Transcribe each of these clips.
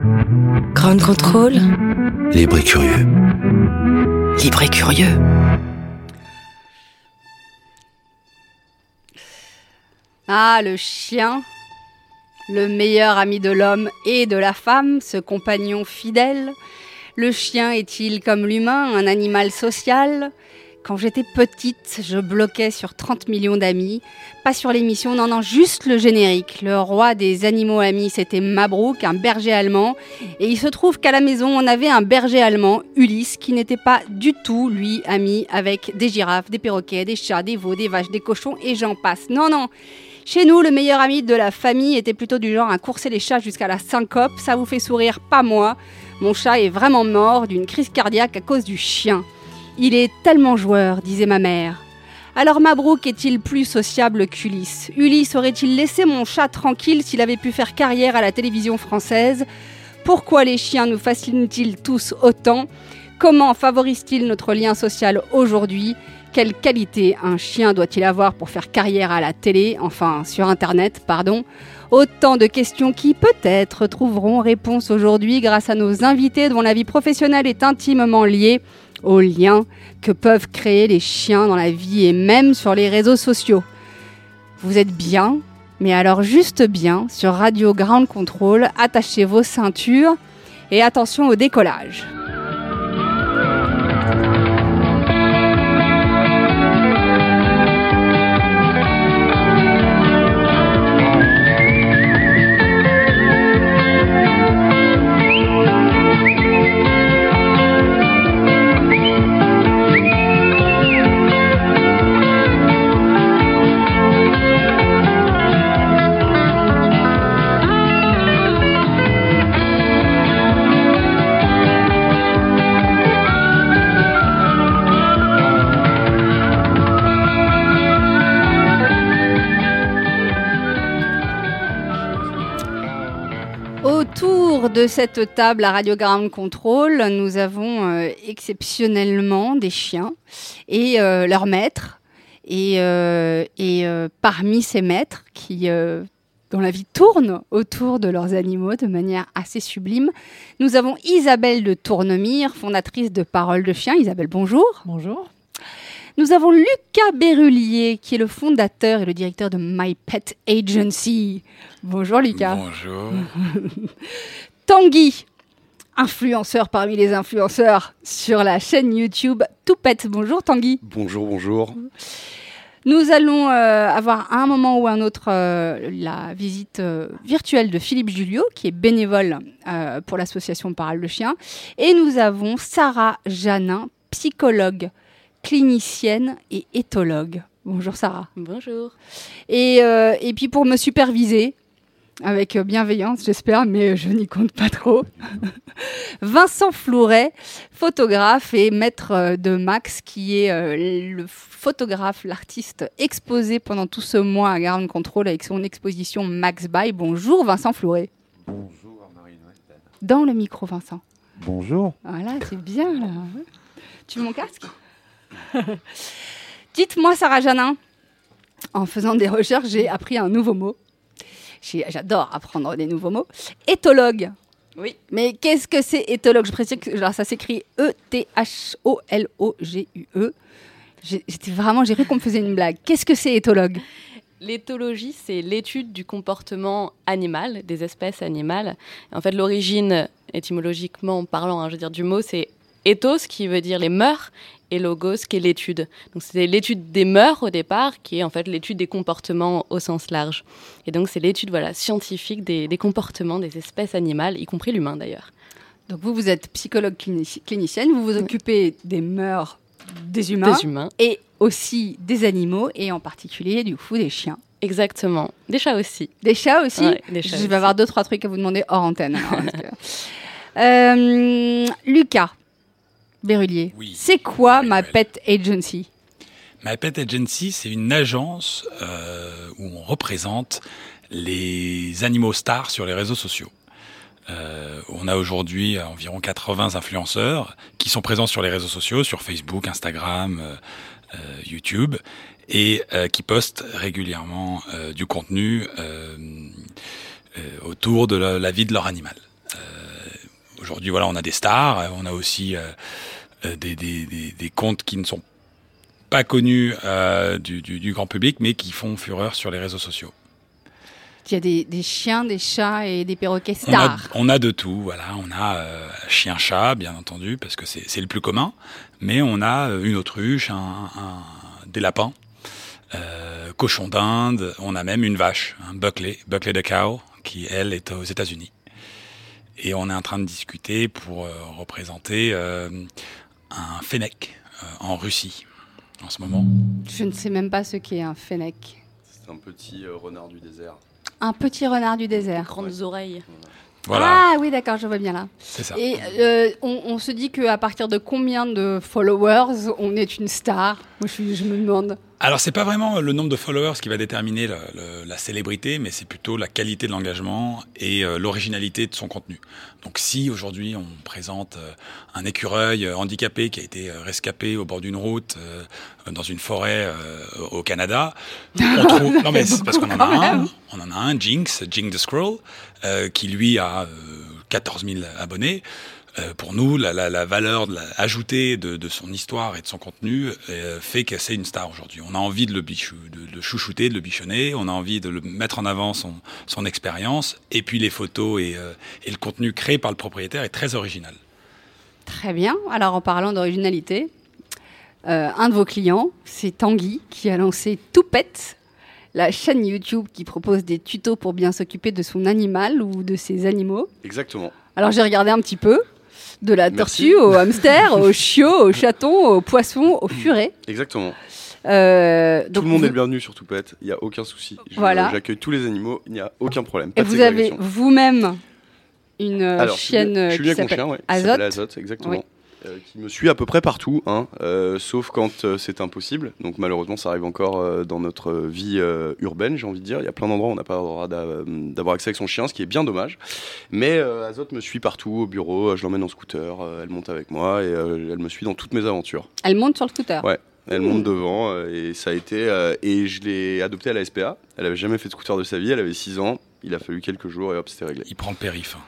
Ground Control, Libre et curieux. libre et curieux. Ah, le chien, le meilleur ami de l'homme et de la femme, ce compagnon fidèle. Le chien est-il comme l'humain, un animal social? Quand j'étais petite, je bloquais sur 30 millions d'amis. Pas sur l'émission, non, non, juste le générique. Le roi des animaux amis, c'était Mabrouk, un berger allemand. Et il se trouve qu'à la maison, on avait un berger allemand, Ulysse, qui n'était pas du tout, lui, ami avec des girafes, des perroquets, des chats, des veaux, des vaches, des cochons, et j'en passe. Non, non chez nous, le meilleur ami de la famille était plutôt du genre à courser les chats jusqu'à la syncope. Ça vous fait sourire, pas moi. Mon chat est vraiment mort d'une crise cardiaque à cause du chien. Il est tellement joueur, disait ma mère. Alors Mabrouk est-il plus sociable qu'Ulysse? Ulysse aurait-il laissé mon chat tranquille s'il avait pu faire carrière à la télévision française? Pourquoi les chiens nous fascinent-ils tous autant? Comment favorisent-ils notre lien social aujourd'hui? Quelle qualité un chien doit-il avoir pour faire carrière à la télé, enfin sur Internet, pardon? Autant de questions qui peut-être trouveront réponse aujourd'hui grâce à nos invités dont la vie professionnelle est intimement liée aux liens que peuvent créer les chiens dans la vie et même sur les réseaux sociaux. Vous êtes bien, mais alors juste bien sur Radio Ground Control, attachez vos ceintures et attention au décollage. De cette table à Radio Ground Control, nous avons euh, exceptionnellement des chiens et euh, leurs maîtres. Et, euh, et, euh, parmi ces maîtres qui, euh, dont la vie tourne autour de leurs animaux de manière assez sublime, nous avons Isabelle de Tournemire, fondatrice de Parole de Chien. Isabelle, bonjour. Bonjour. Nous avons Lucas Berrulier, qui est le fondateur et le directeur de My Pet Agency. Bonjour Lucas. Bonjour. Tanguy, influenceur parmi les influenceurs sur la chaîne YouTube Toupette. Bonjour Tanguy. Bonjour, bonjour. Nous allons euh, avoir à un moment ou un autre euh, la visite euh, virtuelle de Philippe Julio, qui est bénévole euh, pour l'association Parole le Chien. Et nous avons Sarah Janin, psychologue, clinicienne et éthologue. Bonjour Sarah. Bonjour. Et, euh, et puis pour me superviser, avec bienveillance j'espère, mais je n'y compte pas trop, Vincent Flouret, photographe et maître euh, de Max, qui est euh, le photographe, l'artiste exposé pendant tout ce mois à Ground Control avec son exposition Max By. Bonjour Vincent Flouret. Bonjour Marine Weston. Dans le micro Vincent. Bonjour. Voilà, c'est bien là. Tu veux mon casque? Dites-moi Sarah Janin, en faisant des recherches, j'ai appris un nouveau mot. J'adore apprendre des nouveaux mots. Éthologue. Oui. Mais qu'est-ce que c'est éthologue? Je précise que alors, ça s'écrit E E-T-H-O-L-O-G-U-E. J'ai- J'étais vraiment, j'ai cru qu'on me faisait une blague. Qu'est-ce que c'est éthologue? L'éthologie, c'est l'étude du comportement animal, des espèces animales. En fait, l'origine, étymologiquement parlant, hein, je veux dire, du mot, c'est ethos, qui veut dire les mœurs, et logos, qui est l'étude. Donc, c'était l'étude des mœurs au départ, qui est en fait l'étude des comportements au sens large. Et donc, c'est l'étude voilà, scientifique des, des comportements des espèces animales, y compris l'humain d'ailleurs. Donc vous, vous êtes psychologue clinici- clinicienne, vous vous occupez des mœurs des humains, des humains. et aussi des animaux, et en particulier du coup des chiens. Exactement. Des chats aussi. Des chats aussi Ouais, des chats Je vais aussi. avoir deux, trois trucs à vous demander hors antenne. alors, parce que- Euh, Lucas Berrulier, Oui. c'est quoi ma pet agency? My Pet Agency, c'est une agence euh, où on représente les animaux stars sur les réseaux sociaux. Euh, on a aujourd'hui environ 80 influenceurs qui sont présents sur les réseaux sociaux, sur Facebook, Instagram, euh, YouTube, et qui postent régulièrement du contenu autour de la, la vie de leur animal. Aujourd'hui, voilà, on a des stars, euh, on a aussi euh, euh, des, des, des, des comptes qui ne sont pas connus euh, du, du, du grand public, mais qui font fureur sur les réseaux sociaux. Il y a des, des chiens, des chats et des perroquets On a, stars. on a de tout, voilà. On a euh, chien-chat, bien entendu, parce que c'est le plus commun. Mais on a une autruche, un, un- des lapins, euh, cochon d'Inde. On a même une vache, un Buckley, Buckley the cow, qui elle est aux États-Unis. Et on est en train de discuter pour euh, représenter euh, un fennec euh, en Russie en ce moment. Je ne sais même pas ce qu'est un fennec. C'est un petit euh, renard du désert. Un petit renard du désert. Grandes oreilles. Voilà, Ah oui, d'accord, je vois bien là. c'est ça. Et euh, on, on se dit qu'à partir de combien de followers on est une star? Moi, je me demande. Alors, c'est pas vraiment le nombre de followers qui va déterminer la célébrité, mais c'est plutôt la qualité de l'engagement et euh, l'originalité de son contenu. Donc, si aujourd'hui on présente euh, un écureuil euh, handicapé qui a été rescapé au bord d'une route dans une forêt au Canada, on trouve. Non, mais c'est parce qu'on en a un. On en a un, Jinx, Jinx the Scroll, qui lui a euh, 14 000 abonnés. Euh, pour nous, la, la, la valeur de la- ajoutée de, de son histoire et de son contenu euh, fait que c'est une star aujourd'hui. On a envie de le, bichou, de, le chouchouter, de le bichonner, on a envie de le mettre en avant son, son expérience, et puis les photos et, euh, et le contenu créé par le propriétaire est très original. Très bien. Alors, en parlant d'originalité, euh, un de vos clients, c'est Tanguy, qui a lancé Toupette, la chaîne YouTube qui propose des tutos pour bien s'occuper de son animal ou de ses animaux. Exactement. Alors, j'ai regardé un petit peu. De la Merci. tortue au hamster, au chiot, au chaton, au poisson, au furet. Exactement. Euh, Tout le monde vous- est le bienvenu sur Toupette. Il n'y a aucun souci. Je- Voilà. J'accueille tous les animaux. Il n'y a aucun problème. Pas Et de vous avez ségrégation. vous-même une euh, Alors, je suis bien- chienne euh, je suis bien qui s'appelle conscient, ouais, qui Azote. Azote, exactement. Oui. Euh, qui me suit à peu près partout, hein, euh, sauf quand euh, c'est impossible. Donc malheureusement, ça arrive encore euh, dans notre vie euh, urbaine, j'ai envie de dire. Il y a plein d'endroits où on n'a pas le droit d'a- d'avoir accès avec son chien, ce qui est bien dommage. Mais euh, Azote me suit partout, au bureau, je l'emmène en scooter, euh, elle monte avec moi et euh, elle me suit dans toutes mes aventures. Elle monte sur le scooter? Ouais. Elle monte devant et ça a été. euh, et je l'ai adoptée à la SPA. Elle avait jamais fait de scooter de sa vie, elle avait 6 ans. Il a fallu quelques jours et hop, c'était réglé. Il prend le périph. hein.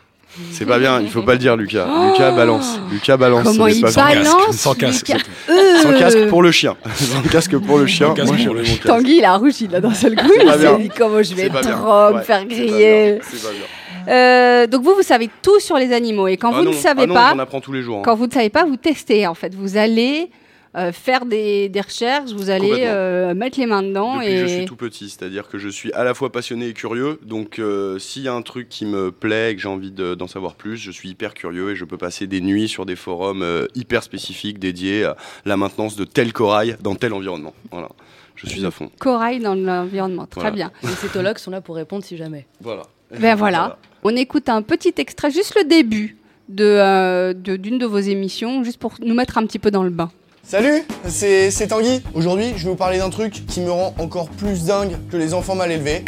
C'est pas bien, il faut pas le dire, Lucas. Oh Lucas balance. Lucas balance. Comment il pas Sans bien. balance casque, sans casque. Euh, Sans casque pour le chien. Sans casque pour le chien. Moi, pour le. Tanguy, il a rougi là d'un seul coup. Il s'est dit comment je vais trop me Ouais, faire c'est pas griller. bien, C'est pas bien. Euh, donc vous, vous savez tout sur les animaux. Et quand Ah vous non, ne savez ah non, pas, J'en apprends tous les jours. hein. quand vous ne savez pas, vous testez en fait. Vous allez euh, faire des, des recherches, vous allez euh, mettre les mains dedans Depuis je suis tout petit, c'est-à-dire que je suis à la fois passionné et curieux. Donc, euh, s'il y a un truc qui me plaît et que j'ai envie de- d'en savoir plus, je suis hyper curieux et je peux passer des nuits sur des forums euh, hyper spécifiques dédiés à la maintenance de tel corail dans tel environnement. Voilà, je suis à fond. corail dans l'environnement. Très Voilà. bien. Les cétologues sont là pour répondre si jamais. Voilà. Ben voilà. On écoute un petit extrait, juste le début de euh, de- d'une de, vos émissions, juste pour nous mettre un petit peu dans le bain. Salut, c'est Tanguy. Aujourd'hui, je vais vous parler d'un truc qui me rend encore plus dingue que les enfants mal élevés.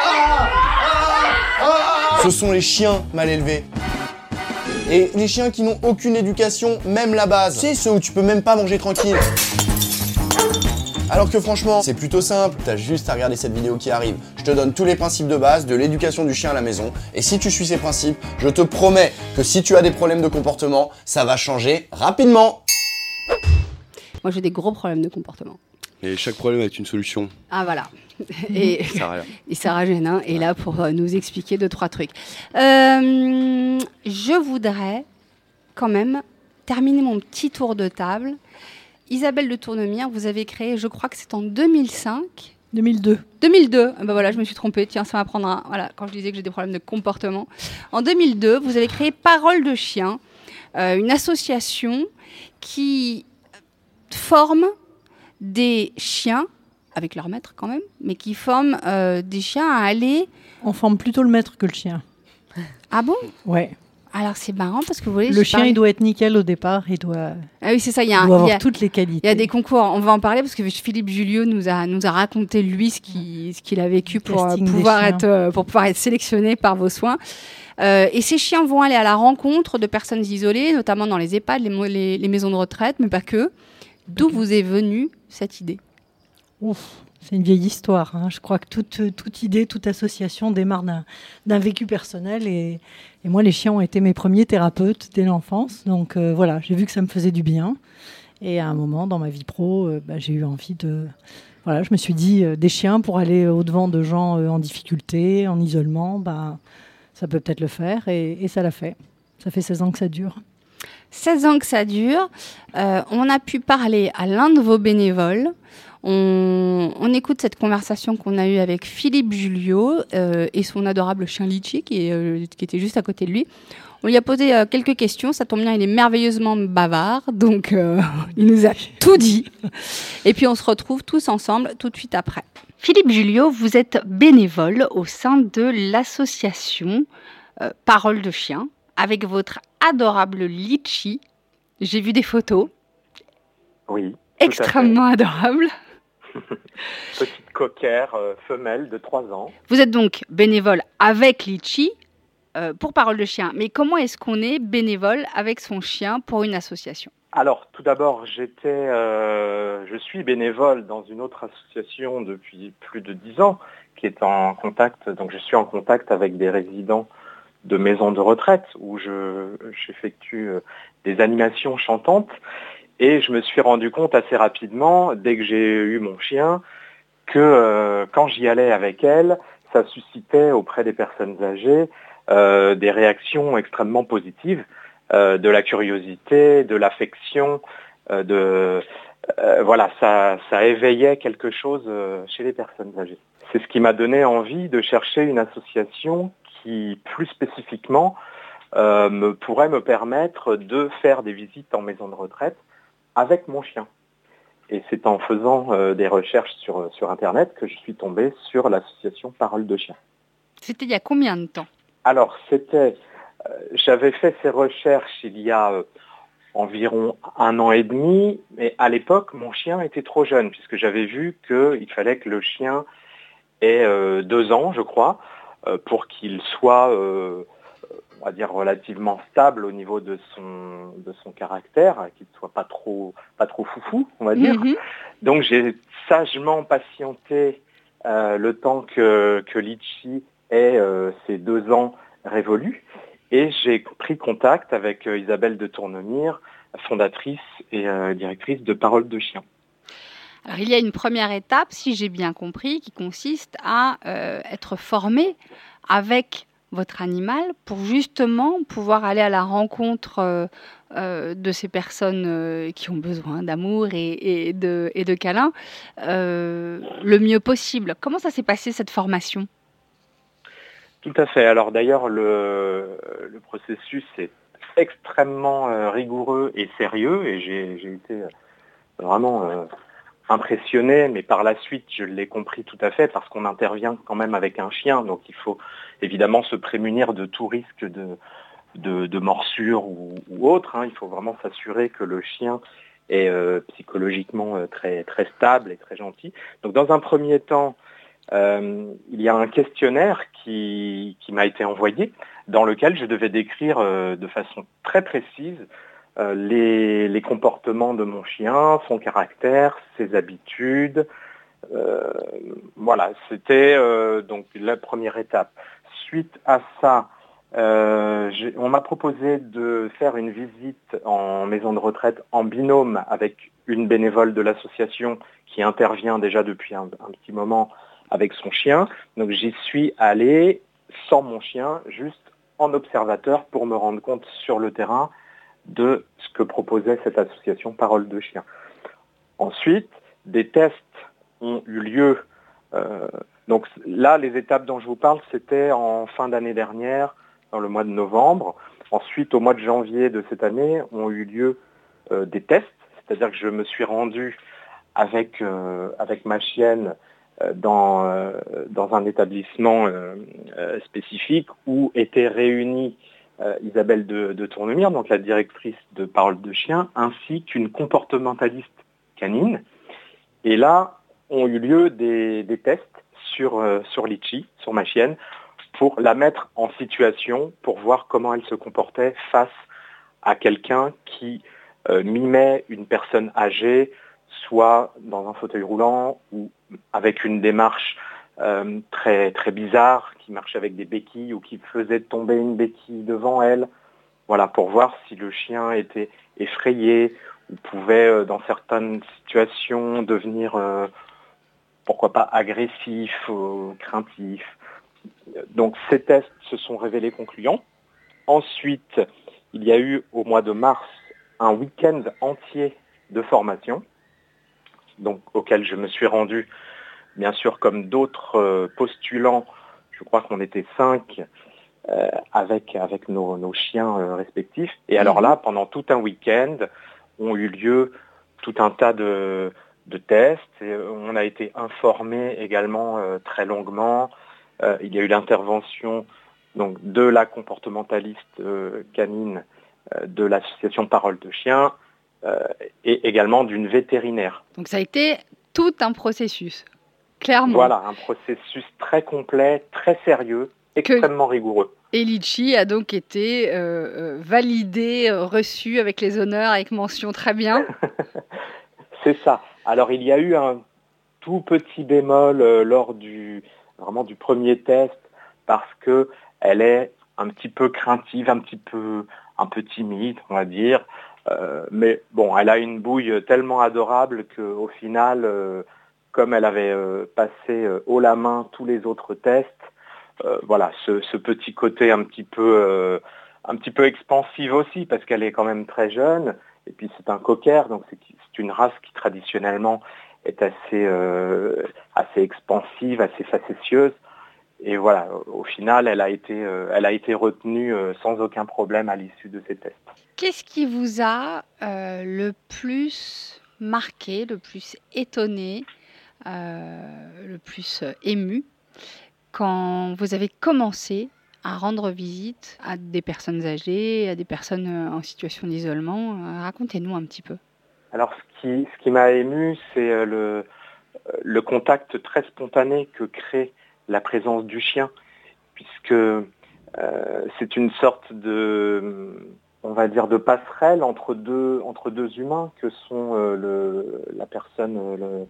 Ce sont les chiens mal élevés. Et les chiens qui n'ont aucune éducation, même la base. C'est ceux où tu peux même pas manger tranquille. Alors que franchement, c'est plutôt simple, t'as juste à regarder cette vidéo qui arrive. Je te donne tous les principes de base de l'éducation du chien à la maison, et si tu suis ces principes, je te promets que si tu as des problèmes de comportement, ça va changer rapidement. Moi, j'ai des gros problèmes de comportement. Et chaque problème est une solution. Ah voilà. Et, à rien. et Sarah Génin est là pour euh, nous expliquer deux, trois trucs. Euh, je voudrais quand même terminer mon petit tour de table. Isabelle de Tournemire, vous avez créé, je crois que c'est en 2005. 2002. 2002, Ah ben voilà, je me suis trompée. Tiens, ça m'apprendra. Voilà, quand je disais que j'ai des problèmes de comportement. En 2002, vous avez créé Parole de chien, euh, une association qui forment des chiens, avec leur maître quand même, mais qui forment euh, des chiens à aller. On forme plutôt le maître que le chien. Ah bon? Ouais. Alors c'est marrant parce que vous voyez. Le chien, il doit être nickel au départ. Il doit, Ah oui, c'est ça. Il y a, il un- doit il y avoir a- toutes les qualités. il y a des concours. On va en parler parce que Philippe Julio nous a nous a raconté lui ce qui ce qu'il a vécu pour euh, pouvoir être euh, pour pouvoir être sélectionné par vos soins. Euh, et ces chiens vont aller à la rencontre de personnes isolées, notamment dans les EHPAD, les, mo- les- les maisons de retraite, mais pas que. D'où vous est venue cette idée? Ouf, c'est une vieille histoire. hein. Je crois que toute, toute idée, toute association démarre d'un- d'un vécu personnel. Et, et moi, les chiens ont été mes premiers thérapeutes dès l'enfance. Donc euh, voilà, j'ai vu que ça me faisait du bien. Et à un moment, dans ma vie pro, euh, bah, j'ai eu envie de... Voilà, je me suis dit, euh, des chiens pour aller au-devant de gens en difficulté, en isolement, bah, ça peut peut-être le faire. Et, et ça l'a fait. Ça fait 16 ans que ça dure. 16 ans que ça dure. Euh, on a pu parler à l'un de vos bénévoles. On, écoute cette conversation qu'on a eue avec Philippe Julio euh, et son adorable chien Litchi qui, euh, qui était juste à côté de lui. On lui a posé quelques questions. Ça tombe bien, il est merveilleusement bavard. Donc, il nous a tout dit. Et puis, on se retrouve tous ensemble tout de suite après. Philippe Julio, vous êtes bénévole au sein de l'association Parole de Chien avec votre adorable Litchi. J'ai vu des photos Oui. extrêmement adorables. Petite coquère euh, femelle de 3 ans. Vous êtes donc bénévole avec Litchi euh, pour Parole de Chien. Mais comment est-ce qu'on est bénévole avec son chien pour une association? Alors, tout d'abord, j'étais, euh, je suis bénévole dans une autre association depuis plus de 10 ans, qui est en contact, donc je suis en contact avec des résidents de maisons de retraite où je, j'effectue euh, des animations chantantes. Et je me suis rendu compte assez rapidement, dès que j'ai eu mon chien, que euh, quand j'y allais avec elle, ça suscitait auprès des personnes âgées euh, des réactions extrêmement positives, de la curiosité, de l'affection, de voilà, ça, ça éveillait quelque chose chez les personnes âgées. C'est ce qui m'a donné envie de chercher une association qui, plus spécifiquement, euh, me pourrait me permettre de faire des visites en maison de retraite avec mon chien. Et c'est en faisant euh, des recherches sur, sur Internet que je suis tombé sur l'association Parole de Chien. C'était il y a combien de temps? Alors, c'était, euh, j'avais fait ces recherches il y a environ un an et demi, mais à l'époque, mon chien était trop jeune, puisque j'avais vu qu'il fallait que le chien ait euh, deux ans, je crois, pour qu'il soit, euh, on va dire, relativement stable au niveau de son, de son caractère, qu'il ne soit pas trop, pas trop foufou, on va dire. Mhm. Donc j'ai sagement patienté euh, le temps que, que Litchi ait euh, ses deux ans révolus et j'ai pris contact avec euh, Isabelle de Tournemire, fondatrice et euh, directrice de Parole de Chien. Il y a une première étape, si j'ai bien compris, qui consiste à euh, être formé avec votre animal pour justement pouvoir aller à la rencontre euh, euh, de ces personnes qui ont besoin d'amour et, de, et câlins le mieux possible. Comment ça s'est passé cette formation? Tout à fait. Alors d'ailleurs, le, processus est extrêmement rigoureux et sérieux et j'ai été vraiment impressionné, mais par la suite, je l'ai compris tout à fait parce qu'on intervient quand même avec un chien, donc il faut évidemment se prémunir de tout risque de, de, de morsure ou, autre. hein. Il faut vraiment s'assurer que le chien est euh, psychologiquement euh, très, très stable et très gentil. Donc dans un premier temps, euh, il y a un questionnaire qui, qui m'a été envoyé dans lequel je devais décrire de façon très précise les, les comportements de mon chien, son caractère, ses habitudes. Euh, voilà, c'était euh, donc la première étape. Suite à ça, euh, on m'a proposé de faire une visite en maison de retraite en binôme avec une bénévole de l'association qui intervient déjà depuis un, un petit moment avec son chien. Donc j'y suis allé sans mon chien, juste en observateur pour me rendre compte sur le terrain de ce que proposait cette association Parole de Chien. Ensuite, des tests ont eu lieu. euh, donc là, les étapes dont je vous parle, c'était en fin d'année dernière, dans le mois de novembre. Ensuite, au mois de janvier de cette année, ont eu lieu euh, des tests, c'est-à-dire que je me suis rendu avec, avec ma chienne dans, dans un établissement spécifique où étaient réunis Isabelle de, de Tournemire, donc la directrice de Parole de Chien, ainsi qu'une comportementaliste canine. Et là, ont eu lieu des, tests sur, euh, sur Litchi, sur ma chienne, pour la mettre en situation, pour voir comment elle se comportait face à quelqu'un qui euh, mimait une personne âgée, soit dans un fauteuil roulant ou avec une démarche euh, très, très bizarre, qui marchait avec des béquilles ou qui faisait tomber une béquille devant elle. Voilà, pour voir si le chien était effrayé ou pouvait, dans certaines situations, devenir pourquoi pas agressif, euh, craintif. Donc ces tests se sont révélés concluants. Ensuite, il y a eu au mois de mars un week-end entier de formation, donc auquel je me suis rendu, bien sûr, comme d'autres euh, postulants, je crois qu'on était cinq, euh, avec, avec nos, chiens respectifs. Et alors là, pendant tout un week-end, ont eu lieu tout un tas de, de tests. Euh, on a été informé également euh, très longuement. Euh, il y a eu l'intervention donc de la comportementaliste canine de l'association Parole de Chien et également d'une vétérinaire. Donc ça a été tout un processus, clairement. Voilà, un processus très complet, très sérieux, extrêmement rigoureux. Et Litchi a donc été validé, reçu avec les honneurs, avec mention très bien. C'est ça. Alors il y a eu un tout petit bémol euh, lors du vraiment du premier test parce que elle est un petit peu craintive, un petit peu un peu timide, on va dire. Euh, mais bon, elle a une bouille tellement adorable qu'au final, euh, comme elle avait passé haut la main tous les autres tests, voilà, ce, petit côté un petit peu un petit peu expansif aussi, parce qu'elle est quand même très jeune, et puis c'est un cocker, donc c'est une race qui traditionnellement est assez, euh, assez expansive, assez facétieuse. Et voilà, au final, elle a été, euh, elle a été retenue euh, sans aucun problème à l'issue de ces tests. Qu'est-ce qui vous a le plus marqué, le plus étonné, le plus ému quand vous avez commencé à rendre visite à des personnes âgées, à des personnes en situation d'isolement Racontez-nous un petit peu. Alors ce qui, ce qui m'a ému, c'est euh, le, euh, le contact très spontané que crée la présence du chien, puisque euh, c'est une sorte de, on va dire, de passerelle entre deux, entre deux humains que sont le, la personne,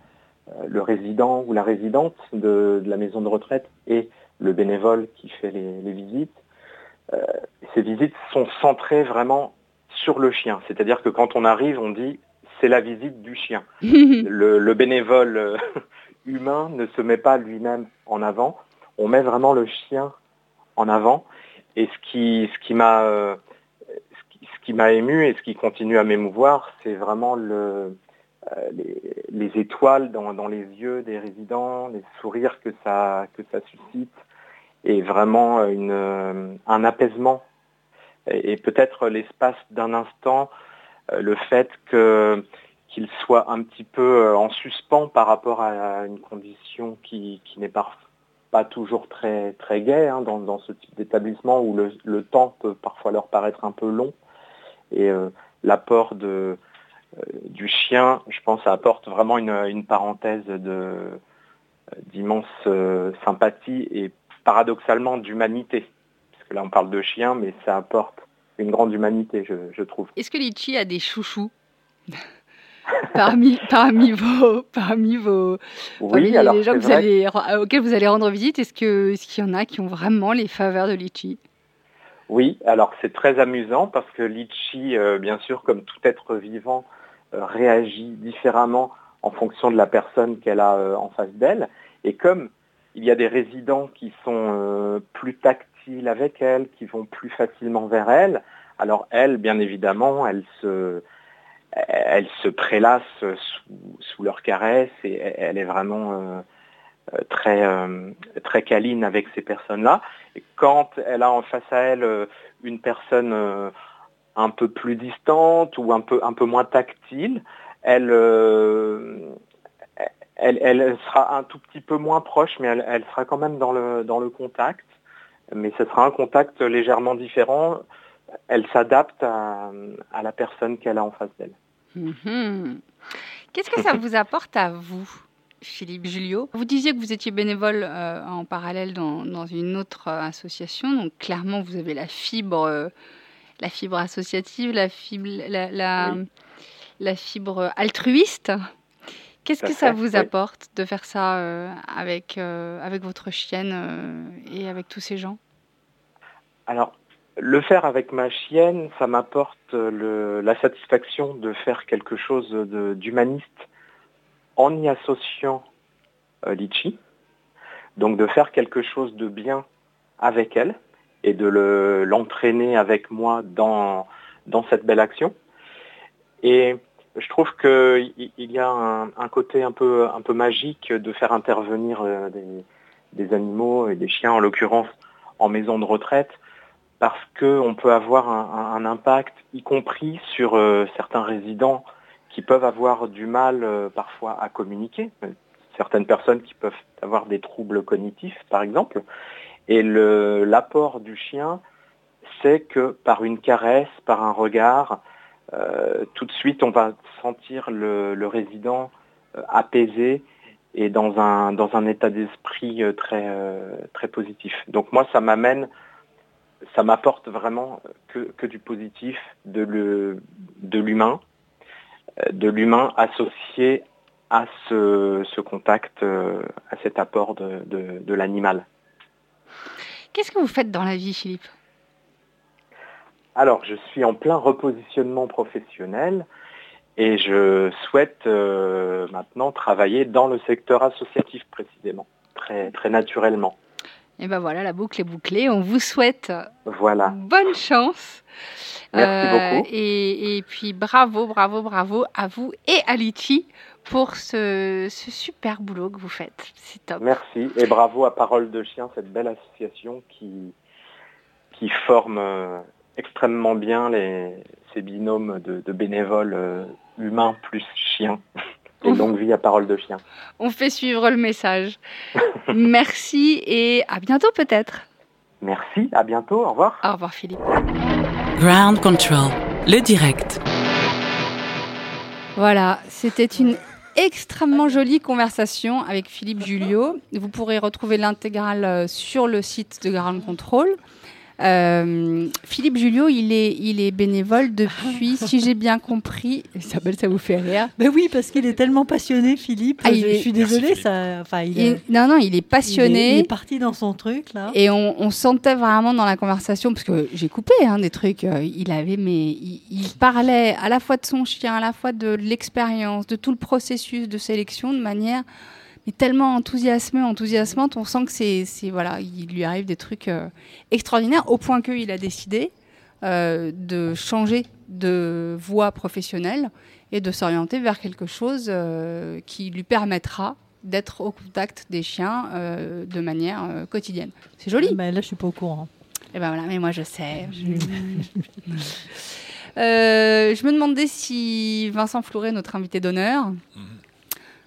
résident ou la résidente de, la maison de retraite et le bénévole qui fait les, visites. ces visites sont centrées vraiment sur le chien, c'est-à-dire que quand on arrive, on dit c'est la visite du chien. le, bénévole euh, humain ne se met pas lui-même en avant. On met vraiment le chien en avant. Et ce qui, ce qui m'a euh, ce qui, m'a ému et ce qui continue à m'émouvoir, c'est vraiment le, euh, les, étoiles dans, les yeux des résidents, les sourires que ça, que ça suscite, et vraiment une, un apaisement. et peut-être l'espace d'un instant, euh, le fait qu'il soit un petit peu euh, en suspens par rapport à une condition qui, n'est pas, pas toujours très, très gaie hein, dans, ce type d'établissement où le, temps peut parfois leur paraître un peu long. Et euh, l'apport du chien, je pense, apporte vraiment une, parenthèse d'immense sympathie et paradoxalement d'humanité. Parce que là, on parle de chien, mais ça apporte une grande humanité, je, trouve. Est-ce que Litchi a des chouchous parmi, parmi vos, parmi vos, oui, les gens vous allez, auxquels vous allez rendre visite, est-ce que, est qu'il y en a qui ont vraiment les faveurs de Litchi? Oui, alors c'est très amusant parce que Litchi, euh, bien sûr, comme tout être vivant, euh, réagit différemment en fonction de la personne qu'elle a euh, en face d'elle. Et comme il y a des résidents qui sont plus tactiles, avec elle, qui vont plus facilement vers elle. Alors elle, bien évidemment, elle se, elle se prélasse sous, leur caresse et elle est vraiment euh, très, euh, très câline avec ces personnes-là. Et quand elle a en face à elle euh, une personne un peu plus distante ou un peu, un peu moins tactile, elle, euh, elle, elle sera un tout petit peu moins proche, mais elle, elle sera quand même dans le, dans le contact. Mais ce sera un contact légèrement différent. Elle s'adapte à, à la personne qu'elle a en face d'elle. Mhm. Qu'est-ce que ça vous apporte à vous, Philippe Julio? Vous disiez que vous étiez bénévole euh, en parallèle dans, dans une autre euh, association, donc clairement vous avez la fibre, euh, la fibre associative, la fibre, la, la, Oui. la fibre altruiste. Qu'est-ce que ça fait, vous oui. apporte de faire ça euh, avec, euh, avec votre chienne euh, et avec tous ces gens? Alors, le faire avec ma chienne, ça m'apporte la satisfaction de faire quelque chose d'humaniste en y associant Litchi. Donc de faire quelque chose de bien avec elle et de le- l'entraîner avec moi dans, dans cette belle action. Et je trouve qu'il il y a un, un côté un peu, un peu magique de faire intervenir euh, des, des animaux et des chiens en l'occurrence en maison de retraite parce qu'on peut avoir un, impact, y compris sur euh, certains résidents qui peuvent avoir du mal euh, parfois à communiquer. Certaines personnes qui peuvent avoir des troubles cognitifs, par exemple. Et l'apport du chien, c'est que par une caresse, par un regard, euh, tout de suite, on va sentir le, résident euh, apaisé et dans un, état d'esprit euh, très, positif. Donc moi, ça m'amène ça m'apporte vraiment que, du positif, de l'humain, de l'humain associé à ce, contact, à cet apport de l'animal. Qu'est-ce que vous faites dans la vie, Philippe? Alors, je suis en plein repositionnement professionnel et je souhaite euh, maintenant travailler dans le secteur associatif précisément, très, très naturellement. Et ben voilà, la boucle est bouclée. On vous souhaite Voilà. bonne chance. Merci beaucoup. Et, et puis bravo, bravo, bravo à vous et à Litchi pour ce, ce super boulot que vous faites. C'est top. Merci et bravo à Parole de Chien, cette belle association qui, qui forme euh, extrêmement bien les, ces binômes de, de bénévoles euh, humains plus chiens. Et longue vie à Parole de Chien. On fait suivre le message. Merci et à bientôt peut-être. Merci, à bientôt, au revoir. Au revoir Philippe. Ground Control, le direct. Voilà, c'était une extrêmement jolie conversation avec Philippe Julio. Vous pourrez retrouver l'intégrale euh, sur le site de Ground Control. Euh, Philippe Julio, il est, il est bénévole depuis, si j'ai bien compris, Isabelle, ça vous fait rire. Ben oui, parce qu'il est tellement passionné, Philippe. Ah, je, il est- je suis désolée, Philippe. ça. Enfin, il, Il- est, non, non, il est il est- passionné. il est parti dans son truc là. Et on, on sentait vraiment dans la conversation, parce que j'ai coupé hein, des trucs, euh, il avait, mais il, il parlait à la fois de son chien, à la fois de l'expérience, de tout le processus de sélection de manière mais tellement enthousiasmée, enthousiasmante, on sent que c'est, c'est voilà, il lui arrive des trucs euh, extraordinaires, au point qu'il a décidé euh, de changer de voie professionnelle et de s'orienter vers quelque chose euh, qui lui permettra d'être au contact des chiens euh, de manière euh, quotidienne. C'est joli. Ben là, je suis pas au courant. Et ben voilà, mais moi je sais. Euh, je me demandais si Vincent Flouret, notre invité d'honneur,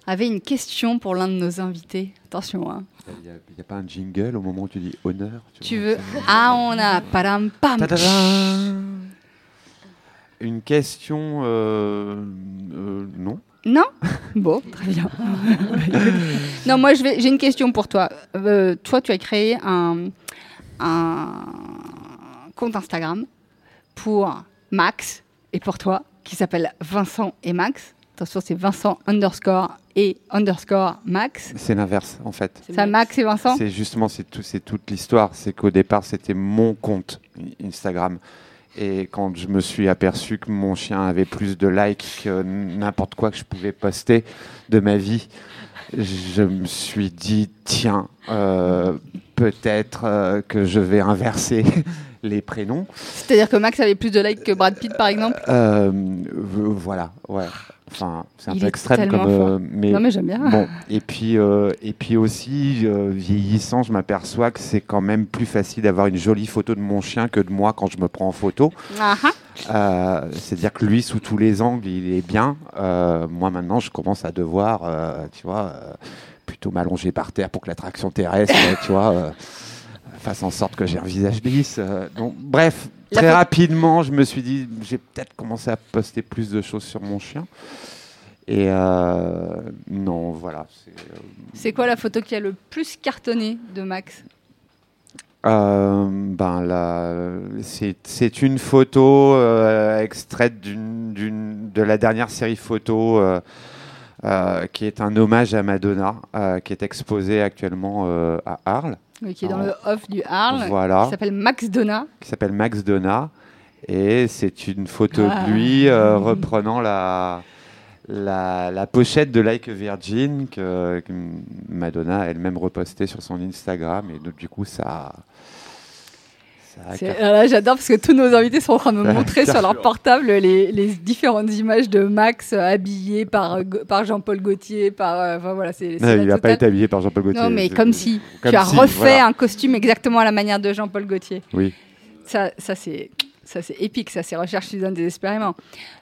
avait une question pour l'un de nos invités. Attention, hein. Il n'y a, pas un jingle au moment où tu dis honneur Tu veux Ah, on a param pam. Une question. euh, euh, non Non? Bon, très bien. non, moi. J'ai une question pour toi. Euh, toi, tu as créé un, un compte Instagram pour Max et pour toi qui s'appelle Vincent et Max. Attention, c'est Vincent underscore et underscore Max. C'est l'inverse en fait. Ça, Max et Vincent C'est justement c'est tout, toute l'histoire. C'est qu'au départ c'était mon compte Instagram. Et quand je me suis aperçu que mon chien avait plus de likes que n'importe quoi que je pouvais poster de ma vie, je me suis dit tiens, euh, peut-être euh, que je vais inverser les prénoms. C'est-à-dire que Max avait plus de likes que Brad Pitt, par exemple? Euh, voilà, ouais. Enfin, c'est un Il peu extrême comme. euh, mais Non, mais j'aime bien. Bon, et puis, euh, et puis aussi, euh, vieillissant, je m'aperçois que c'est quand même plus facile d'avoir une jolie photo de mon chien que de moi quand je me prends en photo. Euh, C'est-à-dire que lui, sous tous les angles, il est bien. Moi, maintenant, je commence à devoir, tu vois, plutôt m'allonger par terre pour que l'attraction terrestre, tu vois, fasse en sorte que j'ai un visage lisse. donc, bref, très rapidement, je me suis dit, j'ai peut-être commencé à poster plus de choses sur mon chien. Et euh, non, voilà. c'est, euh, C'est quoi la photo qui a le plus cartonné de Max? Euh, ben là, c'est une photo euh, extraite de la dernière série photo qui est un hommage à Madonna, qui est exposée actuellement à Arles, Oui, Qui est dans le off du Arles, Voilà. qui s'appelle Max Donna. qui s'appelle Max Donna. Et c'est une photo Ah. de lui euh, reprenant la, la, la pochette de Like a Virgin que, que Madonna a elle-même repostée sur son Instagram. Et donc, du coup, ça. ça a Là, J'adore parce que tous nos invités sont en train de me montrer sur leur portable les, les différentes images de Max euh, habillé par, euh, par Jean-Paul Gaultier. Par, euh, enfin, voilà, c'est, il n'a pas été habillé par Jean-Paul Gaultier. Non, mais comme si comme tu as si, refait voilà. un costume exactement à la manière de Jean-Paul Gaultier. Oui. Ça, ça c'est. Ça, c'est épique, ça, c'est Recherche Suzanne désespérément.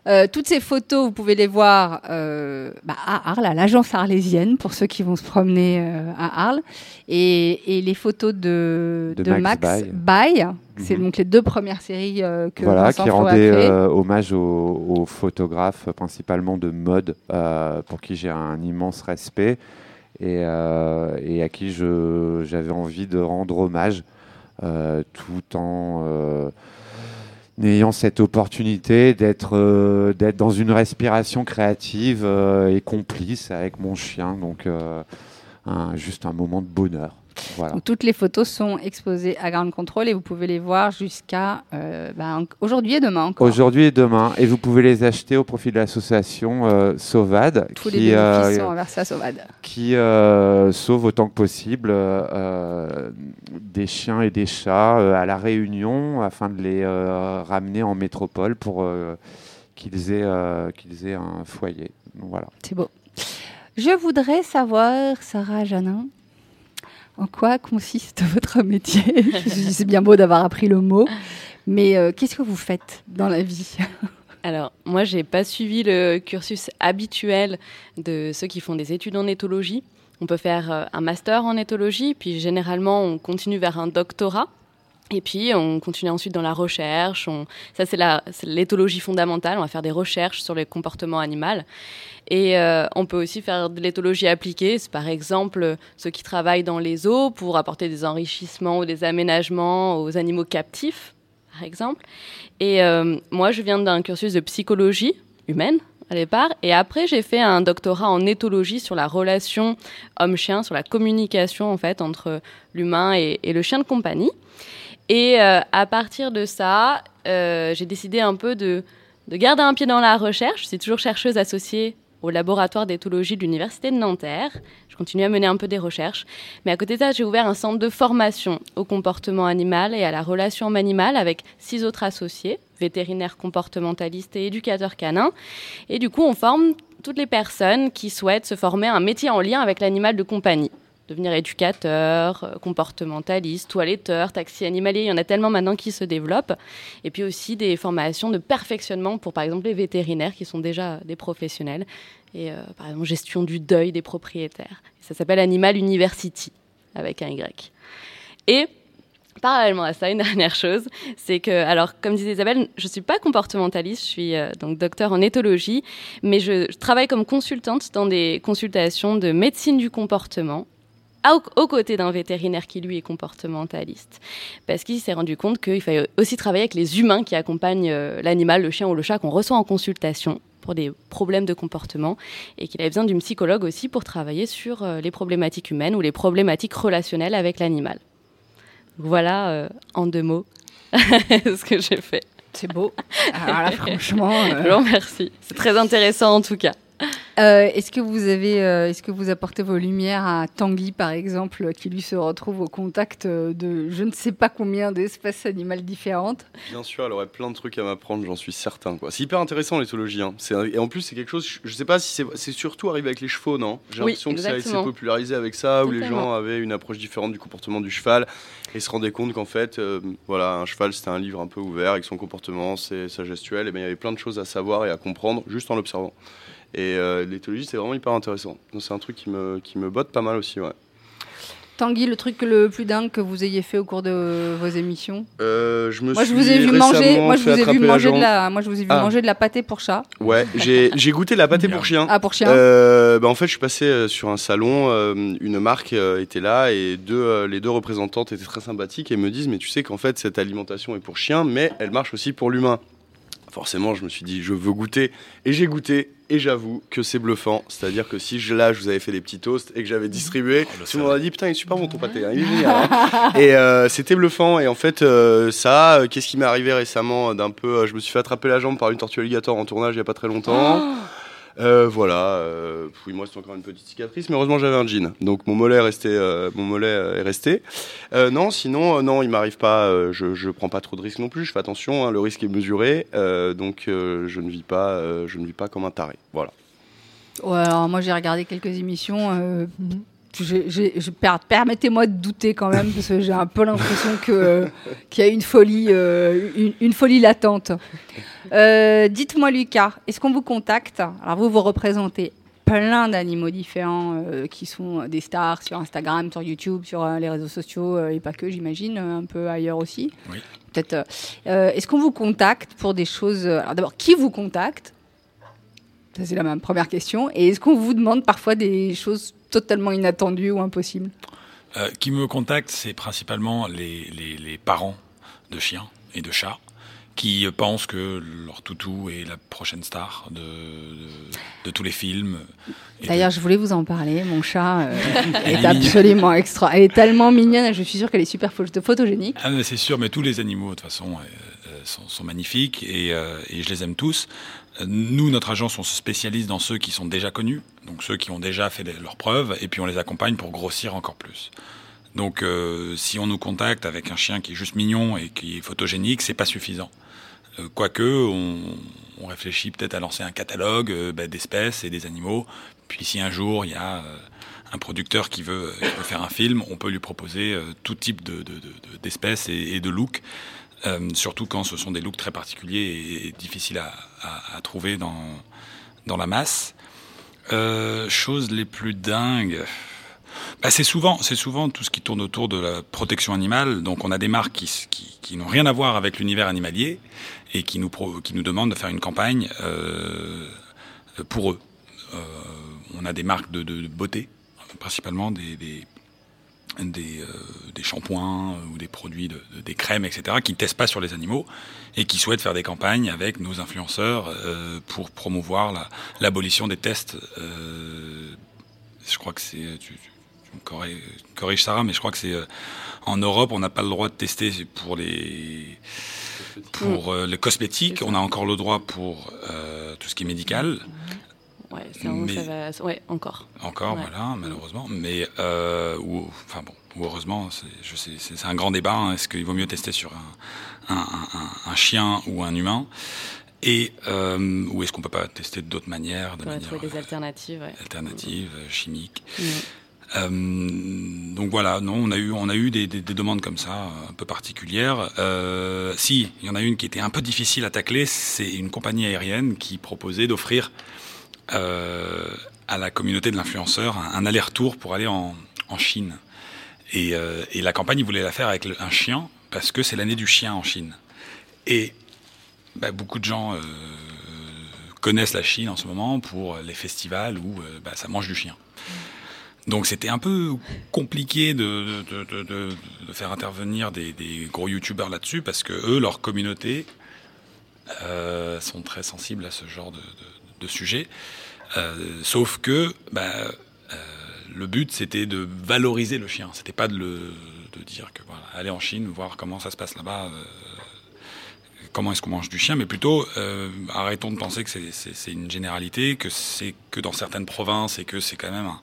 Euh, toutes ces photos, vous pouvez les voir euh, bah, à Arles, à l'agence arlésienne, pour ceux qui vont se promener euh, à Arles. Et, et les photos de, De de Max Max, Baye. C'est Mhm. donc les deux premières séries euh, que voilà, Vincent qui euh, hommage aux, aux photographes, principalement de mode, pour qui j'ai un immense respect et, et à qui j'avais envie de rendre hommage, tout en ayant cette opportunité d'être euh, d'être dans une respiration créative euh, et complice avec mon chien. Donc, euh, juste un moment de bonheur. Voilà. Donc, toutes les photos sont exposées à Ground Control et vous pouvez les voir jusqu'à euh, bah, en- aujourd'hui et demain encore. Aujourd'hui et demain. Et vous pouvez les acheter au profit de l'association euh, Sauvade, Tous qui, les bénéfices euh, sont versés à Sauvade. qui sauve autant que possible des chiens et des chats à La Réunion afin de les ramener en métropole pour qu'ils aient, euh, qu'ils aient un foyer. Voilà. C'est beau. Je voudrais savoir, Sarah Janin, en quoi consiste votre métier? C'est bien beau d'avoir appris le mot, mais euh, qu'est-ce que vous faites dans la vie? Alors, moi, j'ai pas suivi le cursus habituel de ceux qui font des études en éthologie. On peut faire euh, un master en éthologie, puis généralement, on continue vers un doctorat. Et puis, on continue ensuite dans la recherche. Ça, c'est l'éthologie fondamentale. On va faire des recherches sur les comportements animaux. Et euh, on peut aussi faire de l'éthologie appliquée. C'est par exemple euh, ceux qui travaillent dans les eaux pour apporter des enrichissements ou des aménagements aux animaux captifs, par exemple. Et euh, moi, je viens d'un cursus de psychologie humaine à départ. Et après, j'ai fait un doctorat en éthologie sur la relation homme-chien, sur la communication en fait entre l'humain et le chien de compagnie. Et euh, à partir de ça, euh, j'ai décidé un peu de, de garder un pied dans la recherche. Je suis toujours chercheuse associée au laboratoire d'éthologie de l'Université de Nanterre. Je continue à mener un peu des recherches. Mais à côté de ça, j'ai ouvert un centre de formation au comportement animal et à la relation homme-animal avec six autres associés, vétérinaires comportementalistes et éducateurs canins. Et du coup, on forme toutes les personnes qui souhaitent se former à un métier en lien avec l'animal de compagnie devenir éducateur, euh, comportementaliste, toiletteur, taxi animalier. Il y en a tellement maintenant qui se développent. Et puis aussi des formations de perfectionnement pour, par exemple, les vétérinaires qui sont déjà des professionnels. Et euh, par exemple, gestion du deuil des propriétaires. Ça s'appelle Animal University, avec un Y. Et Parallèlement à ça, une dernière chose, c'est que, alors, comme disait Isabelle, je ne suis pas comportementaliste, je suis euh, donc docteur en éthologie, mais je, travaille comme consultante dans des consultations de médecine du comportement aux côtés d'un vétérinaire qui, lui, est comportementaliste. Parce qu'il s'est rendu compte qu'il fallait aussi travailler avec les humains qui accompagnent euh, l'animal, le chien ou le chat qu'on reçoit en consultation pour des problèmes de comportement et qu'il avait besoin d'une psychologue aussi pour travailler sur euh, les problématiques humaines ou les problématiques relationnelles avec l'animal. Voilà, euh, en deux mots, ce que j'ai fait. C'est beau. Alors là, franchement, euh, Alors, merci. C'est très intéressant en tout cas. Euh, est-ce que vous avez, euh, est-ce que vous apportez vos lumières à Tanguy, par exemple, qui lui se retrouve au contact euh, de je ne sais pas combien d'espèces animales différentes? Bien sûr, elle aurait plein de trucs à m'apprendre, j'en suis certain. Quoi. C'est hyper intéressant l'éthologie. Hein. C'est- Et en plus, c'est quelque chose, je sais pas si c'est, c'est surtout arrivé avec les chevaux, non? J'ai Oui, l'impression que ça a été exactement. popularisé avec ça, où les gens avaient une approche différente du comportement du cheval et se rendaient compte qu'en fait, euh, voilà, un cheval c'était un livre un peu ouvert avec son comportement, ses, sa gestuelle, et bien il y avait plein de choses à savoir et à comprendre juste en l'observant. Et euh, l'éthologie, c'est vraiment hyper intéressant. Donc, c'est un truc qui me, qui me botte pas mal aussi, ouais. Tanguy, le truc le plus dingue que vous ayez fait au cours de vos émissions? Euh, je me Moi, je suis vous ai vu manger. Moi, je vous ai vu manger de la. Moi, je vous ai vu Ah. manger de la pâtée pour chat. Ouais, j'ai goûté la pâté pour chien. Ah, pour chien. Euh, bah, en fait, je suis passé euh, sur un salon, euh, une marque était là et deux, les deux représentantes étaient très sympathiques et me disent Mais tu sais qu'en fait, cette alimentation est pour chien, mais elle marche aussi pour l'humain. Forcément, je me suis dit Je veux goûter. Et j'ai goûté et j'avoue que c'est bluffant. C'est-à-dire que si je, là, je vous avais fait des petits toasts et que j'avais distribué, Oh, tout le monde a dit Putain, il est super bon ton pâté, hein, il est génial. hein. et euh, c'était bluffant. Et en fait, euh, ça, euh, qu'est-ce qui m'est arrivé récemment d'un peu Je me suis fait attraper la jambe par une tortue alligator en tournage il y a pas très longtemps. Oh Euh, voilà, euh, oui, moi c'est encore une petite cicatrice, mais heureusement j'avais un jean, donc mon mollet est resté. euh, mon mollet euh, est resté. Euh, non, sinon, euh, non, il m'arrive pas. euh, je, je prends pas trop de risques non plus. Je fais attention, hein, le risque est mesuré, euh, donc euh, je ne vis pas, euh, je ne vis pas comme un taré. Voilà. Ouais, alors moi j'ai regardé quelques émissions. euh, per- Permettez-moi de douter quand même parce que j'ai un peu l'impression que euh, qu'il y a une folie, euh, une, une folie latente. Euh, Dites-moi Lucas, est-ce qu'on vous contacte? Alors vous vous représentez plein d'animaux différents qui sont des stars sur Instagram, sur YouTube, sur les réseaux sociaux et pas que j'imagine, un peu ailleurs aussi. Oui. Peut-être. est-ce qu'on vous contacte pour des choses Alors d'abord, qui vous contacte? Ça, c'est la ma première question. Et est-ce qu'on vous demande parfois des choses totalement inattendues ou impossibles Euh, qui me contactent, c'est principalement les, les, les parents de chiens et de chats qui pensent que leur toutou est la prochaine star de, de, de tous les films. D'ailleurs, je voulais vous en parler. Mon chat euh, est est absolument extra. Elle est tellement mignonne. Je suis sûre qu'elle est super photo- photogénique. Ah, c'est sûr, mais tous les animaux, de toute façon, euh, euh, sont, sont magnifiques et, euh, et je les aime tous. Nous, notre agence, on se spécialise dans ceux qui sont déjà connus, donc ceux qui ont déjà fait leurs preuves, et puis on les accompagne pour grossir encore plus. Donc, euh, si on nous contacte avec un chien qui est juste mignon et qui est photogénique, c'est pas suffisant. Euh, Quoique, on, on réfléchit peut-être à lancer un catalogue euh, bah, d'espèces et des animaux. Puis si un jour il y a euh, un producteur qui veut, qui veut faire un film, on peut lui proposer euh, tout type de- de- de- d'espèces et de looks. Euh, surtout quand ce sont des looks très particuliers et, et difficiles à, à- trouver dans, dans la masse. Euh, choses les plus dingues. Bah, c'est souvent, c'est souvent tout ce qui tourne autour de la protection animale. Donc, on a des marques qui, qui, n'ont rien à voir avec l'univers animalier et qui nous, qui nous demandent de faire une campagne euh, pour eux. Euh, on a des marques de, beauté, principalement des, des, euh, des shampoings euh, ou des produits, de, de- des crèmes, etc., qui ne testent pas sur les animaux et qui souhaitent faire des campagnes avec nos influenceurs euh, pour promouvoir la- l'abolition des tests. euh, je crois que c'est. Tu, tu- tu me corriges, corriges, Sarah, mais je crois que c'est. euh, en Europe, on n'a pas le droit de tester pour les. Pour euh, les cosmétiques, on a encore le droit pour euh, tout ce qui est médical. Ouais, c'est un- Mais- ça va- ouais, encore. Encore, Ouais. voilà, malheureusement. Mais, euh, ou, enfin bon, ou heureusement, c'est, un grand débat. hein. Est-ce qu'il vaut mieux tester sur un, un, un- un- un chien ou un humain? Et, euh, ou est-ce qu'on peut pas tester d'autres manières, de On manière trouver des alternatives. ouais. alternative, euh, chimique. Euh, donc voilà, non, on a eu, on a eu des, des- des demandes comme ça, euh, un peu particulières. Euh, si, il y en a une qui était un peu difficile à tacler, c'est une compagnie aérienne qui proposait d'offrir euh, à la communauté de l'influenceur un, aller-retour pour aller en, en Chine. Et, euh, et la campagne, ils voulaient la faire avec un chien, parce que c'est l'année du chien en Chine. Et bah, beaucoup de gens euh, connaissent la Chine en ce moment pour les festivals où euh, bah, ça mange du chien. Donc c'était un peu compliqué de, de, de, de- de faire intervenir des, des gros youtubeurs là-dessus parce que eux, leur communauté, euh, sont très sensibles à ce genre de, de, de sujet. Euh, sauf que bah, euh, le but c'était de valoriser le chien. C'était pas de, dire que voilà, aller en Chine voir comment ça se passe là-bas. euh, comment est-ce qu'on mange du chien, mais plutôt arrêtons de penser que c'est une généralité, que c'est que dans certaines provinces et que c'est quand même un,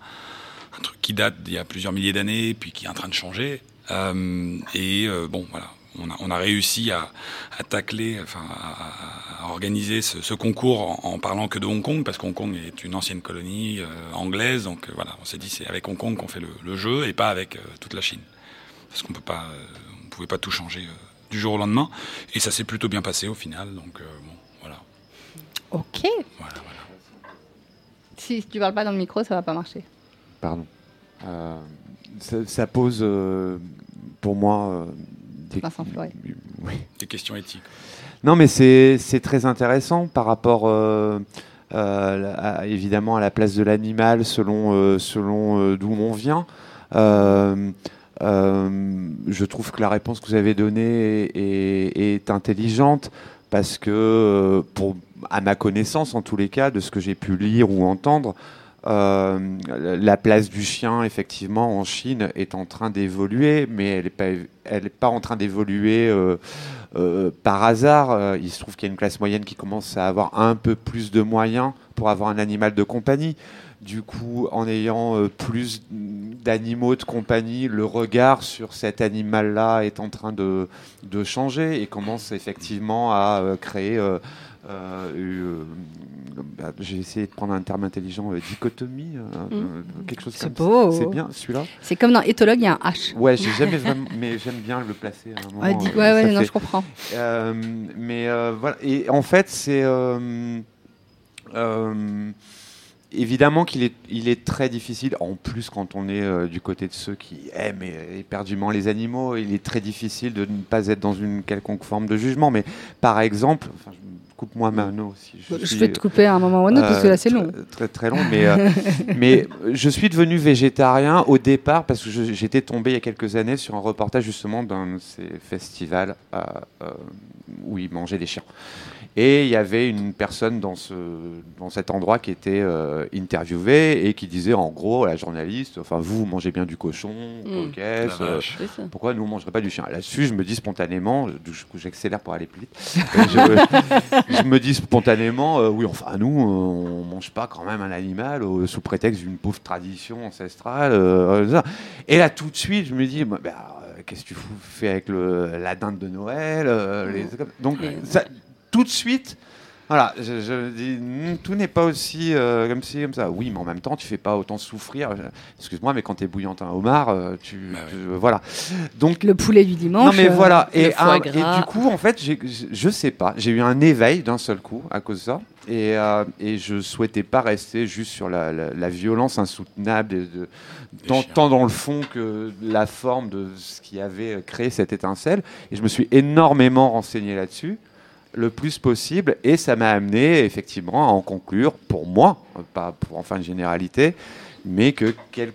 un, truc qui date d'il y a plusieurs milliers d'années, puis qui est en train de changer. Et bon, voilà, on a, on a, réussi à, à tacler, enfin, à, à organiser ce, ce concours en, en, parlant que de Hong Kong, parce que Hong Kong est une ancienne colonie euh, anglaise, donc euh, voilà, on s'est dit c'est avec Hong Kong qu'on fait le, le, jeu et pas avec toute la Chine, parce qu'on peut pas, on pouvait pas tout changer du jour au lendemain. Et ça s'est plutôt bien passé au final. Donc euh, bon, voilà. Ok. Voilà, voilà. Si tu parles pas dans le micro, ça va pas marcher. Pardon. Euh, ça, ça, pose euh, pour moi des, oui. des, questions éthiques. Non, mais c'est très intéressant par rapport. À, évidemment à la place de l'animal selon, selon d'où on vient. Euh, je trouve que la réponse que vous avez donnée est, est, est intelligente parce que, euh, pour, à ma connaissance en tous les cas, de ce que j'ai pu lire ou entendre, euh, la place du chien, effectivement, en Chine est en train d'évoluer, mais elle n'est pas, en train d'évoluer euh, euh, par hasard. Il se trouve qu'il y a une classe moyenne qui commence à avoir un peu plus de moyens pour avoir un animal de compagnie. Du coup, en ayant plus d'animaux de compagnie, le regard sur cet animal-là est en train de, changer et commence effectivement à créer. Euh, euh, bah, J'ai essayé de prendre un terme intelligent, dichotomie, mmh. quelque chose comme beau. ça. C'est bien, celui-là. C'est comme dans éthologue, il y a un H. Ouais, j'ai jamais vraiment, mais j'aime bien le placer. À un moment, ouais, ouais, ouais non, fait. je comprends. mais voilà, et en fait, c'est évidemment qu'il est, il est très difficile, en plus quand on est euh, du côté de ceux qui aiment éperdument les animaux, il est très difficile de ne pas être dans une quelconque forme de jugement. Mais par exemple, enfin, coupe-moi Mano si je, je suis, vais te couper à un moment ou un autre euh, parce que là c'est long. Très très long, mais, euh, mais je suis devenu végétarien au départ parce que j'étais tombé il y a quelques années sur un reportage justement d'un de ces festivals euh, où ils mangeaient des chiens. Et il y avait une personne dans, ce, dans cet endroit qui était euh, interviewée et qui disait en gros à la journaliste Enfin, vous, mangez bien du cochon, mmh. caisse, euh, pourquoi nous, on ne mangerait pas du chien? Là-dessus, je me dis spontanément, j'accélère pour aller plus vite, je, je, me dis spontanément euh, Oui, enfin, nous, on ne mange pas quand même un animal sous prétexte d'une pauvre tradition ancestrale. et là, tout de suite, je me dis bah, Qu'est-ce que tu fais avec le, la dinde de Noël les... Donc, ça, tout de suite, voilà, je, je dis, hmm, tout n'est pas aussi euh, comme ça. Oui, mais en même temps, tu fais pas autant souffrir. Excuse-moi, mais quand tu es bouillante un homard, euh, tu, bah oui. tu, voilà. Donc le poulet du dimanche. Non, mais voilà. Et, un, et, du coup, en fait, je sais pas. J'ai eu un éveil d'un seul coup à cause de ça. Et, euh, et je souhaitais pas rester juste sur la, la, la violence insoutenable, de, de, tant, tant, dans le fond que la forme de ce qui avait créé cette étincelle. Et je me suis énormément renseigné là-dessus le plus possible et ça m'a amené effectivement à en conclure pour moi, pas pour en faire une généralité, mais que quel,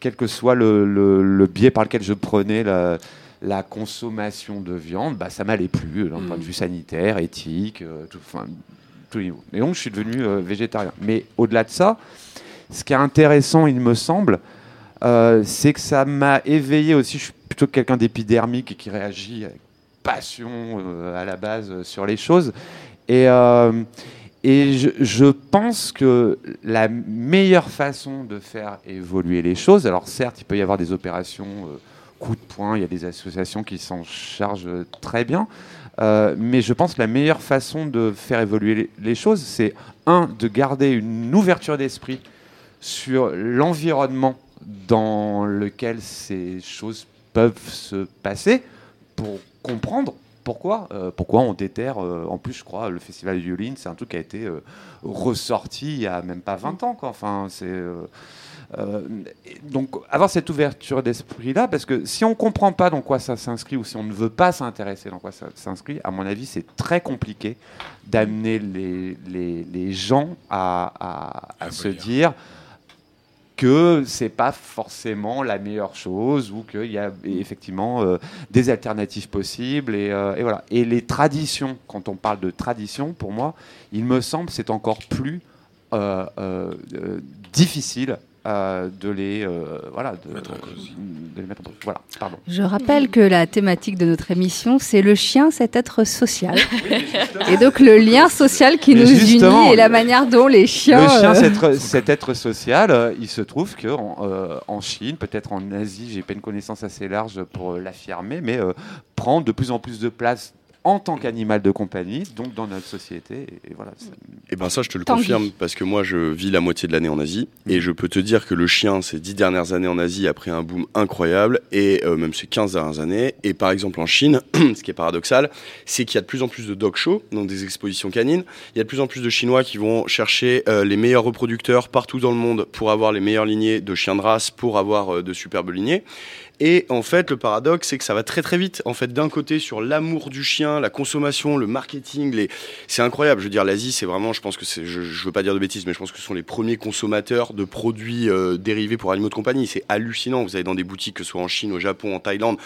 quel que soit le, le, le, biais par lequel je prenais la, la consommation de viande, bah, ça m'allait plus d'un mmh. point de vue sanitaire, éthique, euh, tout, enfin, tout niveau. Et donc je suis devenu euh, végétarien. Mais au-delà de ça, ce qui est intéressant, il me semble, euh, c'est que ça m'a éveillé aussi. Je suis plutôt quelqu'un d'épidermique et qui réagit avec passion euh, à la base euh, sur les choses. Et, euh, et je, pense que la meilleure façon de faire évoluer les choses, alors certes, il peut y avoir des opérations coup de poing, il y a des associations qui s'en chargent très bien, mais je pense que la meilleure façon de faire évoluer les choses, c'est un, de garder une ouverture d'esprit sur l'environnement dans lequel ces choses peuvent se passer pour comprendre pourquoi, euh, pourquoi on déterre. Euh, en plus, je crois, le festival de violines, c'est un truc qui a été euh, ressorti il y a même pas 20 ans. Quoi. Enfin, c'est. Donc, avoir cette ouverture d'esprit-là, parce que si on ne comprend pas dans quoi ça s'inscrit ou si on ne veut pas s'intéresser dans quoi ça s'inscrit, à mon avis, c'est très compliqué d'amener les, les, les, gens à, à, à se dire que c'est pas forcément la meilleure chose ou qu'il y a effectivement euh, des alternatives possibles et, euh, et, voilà. Et les traditions, quand on parle de tradition, pour moi, il me semble c'est encore plus euh difficile euh, de les euh, voilà de, Mettre en cause. de les mettre en cause. Voilà, pardon. Je rappelle que la thématique de notre émission, c'est le chien, cet être social. Et donc le lien social qui Mais nous unit et la manière dont les chiens... Le chien, euh, cet être, cet être social, euh, il se trouve que en, euh, en Chine, peut-être en Asie, j'ai pas une connaissance assez large pour l'affirmer, mais euh, prend de plus en plus de place en tant qu'animal de compagnie, donc dans notre société. Et, voilà. ça- Et ben ça, je te le Tanguy. confirme parce que moi, je vis la moitié de l'année en Asie et je peux te dire que le chien, ces dix dernières années en Asie, a pris un boom incroyable et euh, même ces 15 dernières années. Et par exemple en Chine, ce qui est paradoxal, c'est qu'il y a de plus en plus de dog shows, donc des expositions canines. Il y a de plus en plus de Chinois qui vont chercher euh, les meilleurs reproducteurs partout dans le monde pour avoir les meilleures lignées de chiens de race, pour avoir euh, de superbes lignées. Et en fait, le paradoxe, c'est que ça va très très vite. En fait, d'un côté, sur l'amour du chien, la consommation, le marketing, les... c'est incroyable. Je veux dire, l'Asie, c'est vraiment, je pense que c'est, je, je veux pas dire de bêtises, mais je pense que ce sont les premiers consommateurs de produits euh, dérivés pour animaux de compagnie. C'est hallucinant. Vous allez dans des boutiques, que ce soit en Chine, au Japon, en Thaïlande.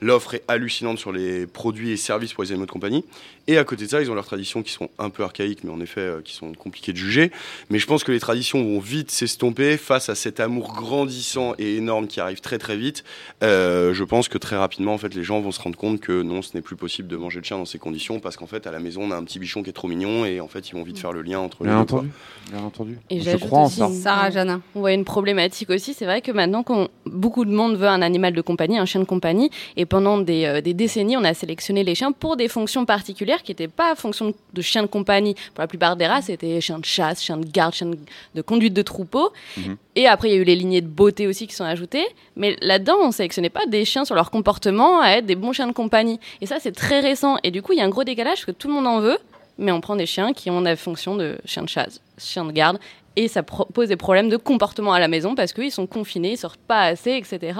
L'offre est hallucinante sur les produits et services pour les animaux de compagnie. Et à côté de ça, ils ont leurs traditions qui sont un peu archaïques, mais en effet, euh, qui sont compliquées de juger. Mais je pense que les traditions vont vite s'estomper face à cet amour grandissant et énorme qui arrive très très vite. Euh, je pense que très rapidement, en fait, les gens vont se rendre compte que non, ce n'est plus possible de manger le chien dans ces conditions parce qu'en fait, à la maison, on a un petit bichon qui est trop mignon et en fait, ils vont vite faire le lien entre les Bien deux. entendu. Bien entendu. Et Je crois en aussi ça. Sarah Janin. On voit une problématique aussi, c'est vrai que maintenant, quand beaucoup de monde veut un animal de compagnie, un chien de compagnie, et pendant des, euh, des décennies, on a sélectionné les chiens pour des fonctions particulières qui n'étaient pas fonctions de chien de compagnie. Pour la plupart des races, c'était chien de chasse, chien de garde, chien de, de conduite de troupeau. Mhm. Et après, il y a eu les lignées de beauté aussi qui sont ajoutées. Mais là-dedans, on sélectionnait pas des chiens sur leur comportement à être des bons chiens de compagnie. Et ça, c'est très récent. Et du coup, il y a un gros décalage parce que tout le monde en veut, mais on prend des chiens qui ont la fonction de chien de chasse, chien de garde. Et ça pose des problèmes de comportement à la maison parce qu'ils sont confinés, ils sortent pas assez, etc.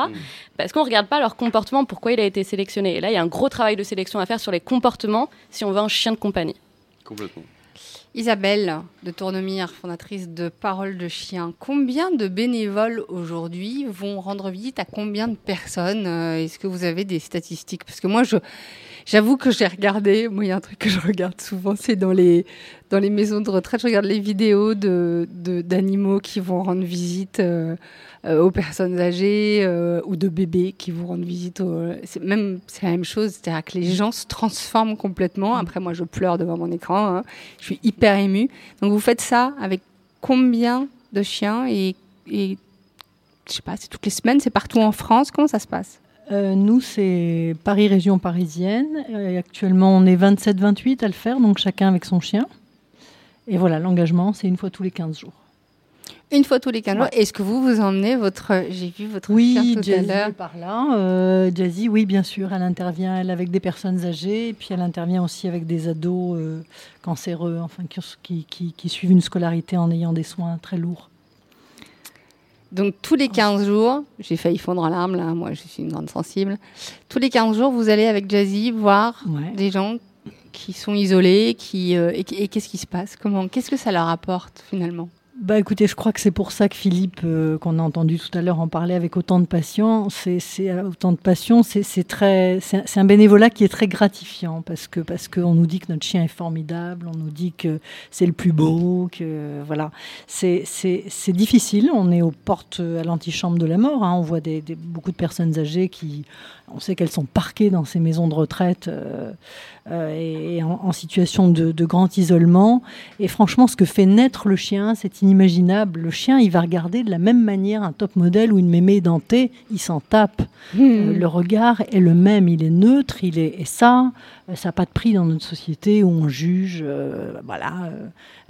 Parce qu'on regarde pas leur comportement, pourquoi il a été sélectionné. Et là, il y a un gros travail de sélection à faire sur les comportements si on veut un chien de compagnie. Complètement. Isabelle de Tournemire, fondatrice de Parole de Chien. Combien de bénévoles aujourd'hui vont rendre visite à combien de personnes? Euh, Est-ce que vous avez des statistiques? Parce que moi, je, j'avoue que j'ai regardé. Moi, il y a un truc que je regarde souvent, c'est dans les, dans les maisons de retraite, je regarde les vidéos de, de- d'animaux qui vont rendre visite euh, euh, aux personnes âgées euh, ou de bébés qui vont rendre visite aux... C'est, même, c'est la même chose, c'est-à-dire que les gens se transforment complètement. Après, moi, je pleure devant mon écran. hein. Je suis hyper émue. Donc, vous faites ça avec combien de chiens et, et je sais pas, c'est toutes les semaines, c'est partout en France. Comment ça se passe? Euh, nous, c'est Paris, région parisienne. Et actuellement, on est 27-28 à le faire, donc chacun avec son chien. Et voilà, l'engagement, c'est une fois tous les 15 jours. Une fois tous les 15 jours. Est-ce que vous vous emmenez votre. J'ai vu votre Oui, chien tout à Jazzy par là. Euh, Jazzy, oui, bien sûr, elle intervient elle, avec des personnes âgées, et puis elle intervient aussi avec des ados euh, cancéreux, enfin, qui, qui- qui- qui suivent une scolarité en ayant des soins très lourds. Donc, tous les 15 jours, j'ai failli fondre en larmes, là, moi, je suis une grande sensible. Tous les 15 jours, vous allez avec Jazzy voir Ouais. des gens qui sont isolés, qui, euh, et, et qu'est-ce qui se passe? Comment Qu'est-ce que ça leur apporte, finalement? Bah écoutez, je crois que c'est pour ça que Philippe, euh, qu'on a entendu tout à l'heure en parler avec autant de passion, c'est euh, autant de passion, c'est très, c'est un- bénévolat qui est très gratifiant parce que parce qu'on nous dit que notre chien est formidable, on nous dit que c'est le plus beau, que voilà, c'est difficile. On est aux portes à l'antichambre de la mort. hein. On voit des, beaucoup de personnes âgées qui, on sait qu'elles sont parquées dans ces maisons de retraite euh, euh, et, en situation de, de grand isolement. Et franchement, ce que fait naître le chien, c'est inimaginable. Le chien, il va regarder de la même manière un top modèle ou une mémé dentée, il s'en tape. Euh, le regard est le même, il est neutre, il est et ça, euh, ça n'a pas de prix dans notre société où on juge, euh, voilà,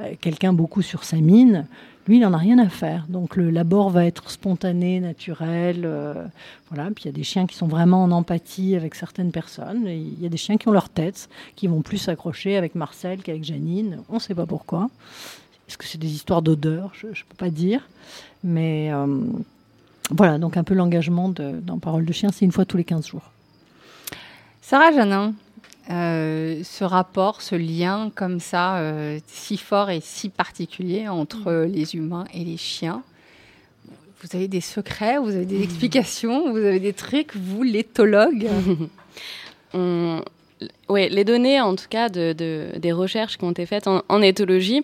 euh, quelqu'un beaucoup sur sa mine. Lui, il n'en a rien à faire. Donc le l'abord va être spontané, naturel. voilà. Puis il y a des chiens qui sont vraiment en empathie avec certaines personnes. Il y a des chiens qui ont leur tête, qui vont plus s'accrocher avec Marcel qu'avec Janine. On ne sait pas pourquoi. Est-ce que c'est des histoires d'odeur Je ne peux pas dire. Mais euh, voilà, donc un peu l'engagement de- dans Parole de chien, c'est une fois tous les 15 jours. Sarah Janin, euh, ce rapport, ce lien comme ça, euh, si fort et si particulier entre Mm. les humains et les chiens, vous avez des secrets, vous avez des explications, vous avez des trucs, vous, l'éthologue? On- ouais, les données, en tout cas, de, de- des recherches qui ont été faites en, en éthologie,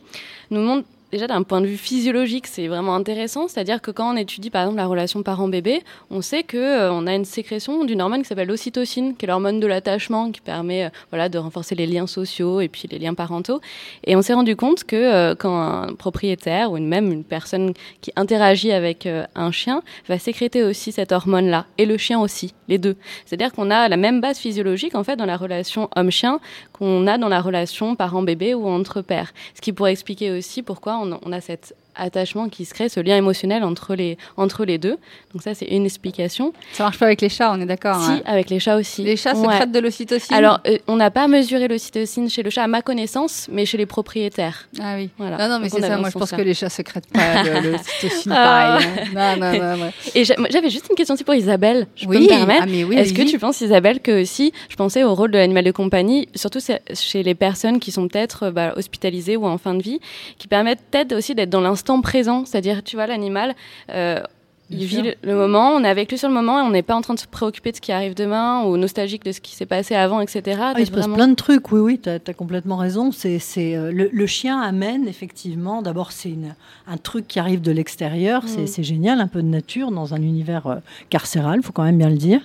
nous montrent déjà d'un point de vue physiologique, c'est vraiment intéressant. C'est-à-dire que quand on étudie par exemple la relation parent-bébé, on sait que euh, on a une sécrétion d'une hormone qui s'appelle l'ocytocine, qui est l'hormone de l'attachement, qui permet euh, voilà de renforcer les liens sociaux et puis les liens parentaux. Et on s'est rendu compte que euh, quand un propriétaire ou même une personne qui interagit avec un chien va sécréter aussi cette hormone-là et le chien aussi, les deux. C'est-à-dire qu'on a la même base physiologique en fait dans la relation homme-chien qu'on a dans la relation parent-bébé ou entre pères. Ce qui pourrait expliquer aussi pourquoi on, on a cette attachement qui se crée, ce lien émotionnel entre les, entre les deux. Donc ça, c'est une explication. Ça marche pas avec les chats, on est d'accord Si, hein avec les chats aussi. Les chats sécrètent de l'ocytocine Alors, euh, on n'a pas mesuré l'ocytocine chez le chat, à ma connaissance, mais chez les propriétaires. Ah oui. Voilà. Non, non, mais c'est ça. Moi, je pense ça. que les chats sécrètent pas de l'ocytocine Ah. pareil. hein. Non, non, non. ouais. Et j'avais juste une question aussi pour Isabelle. Je Oui, peux me permettre ah, oui, Est-ce que tu penses, Isabelle, que si je pensais au rôle de l'animal de compagnie, surtout chez les personnes qui sont peut-être bah, hospitalisées ou en fin de vie, qui permettent peut-être aussi d'être dans l'instant présent, c'est-à-dire, tu vois, l'animal. euh, il vit le, le moment, on est avec lui sur le moment et on n'est pas en train de se préoccuper de ce qui arrive demain ou nostalgique de ce qui s'est passé avant, etc. Ah, il se passe vraiment- plein de trucs, oui, oui, tu as, complètement raison. C'est, euh, le, le chien amène effectivement, d'abord c'est un truc qui arrive de l'extérieur, c'est, Mm. c'est génial, un peu de nature dans un univers euh, carcéral, faut quand même bien le dire.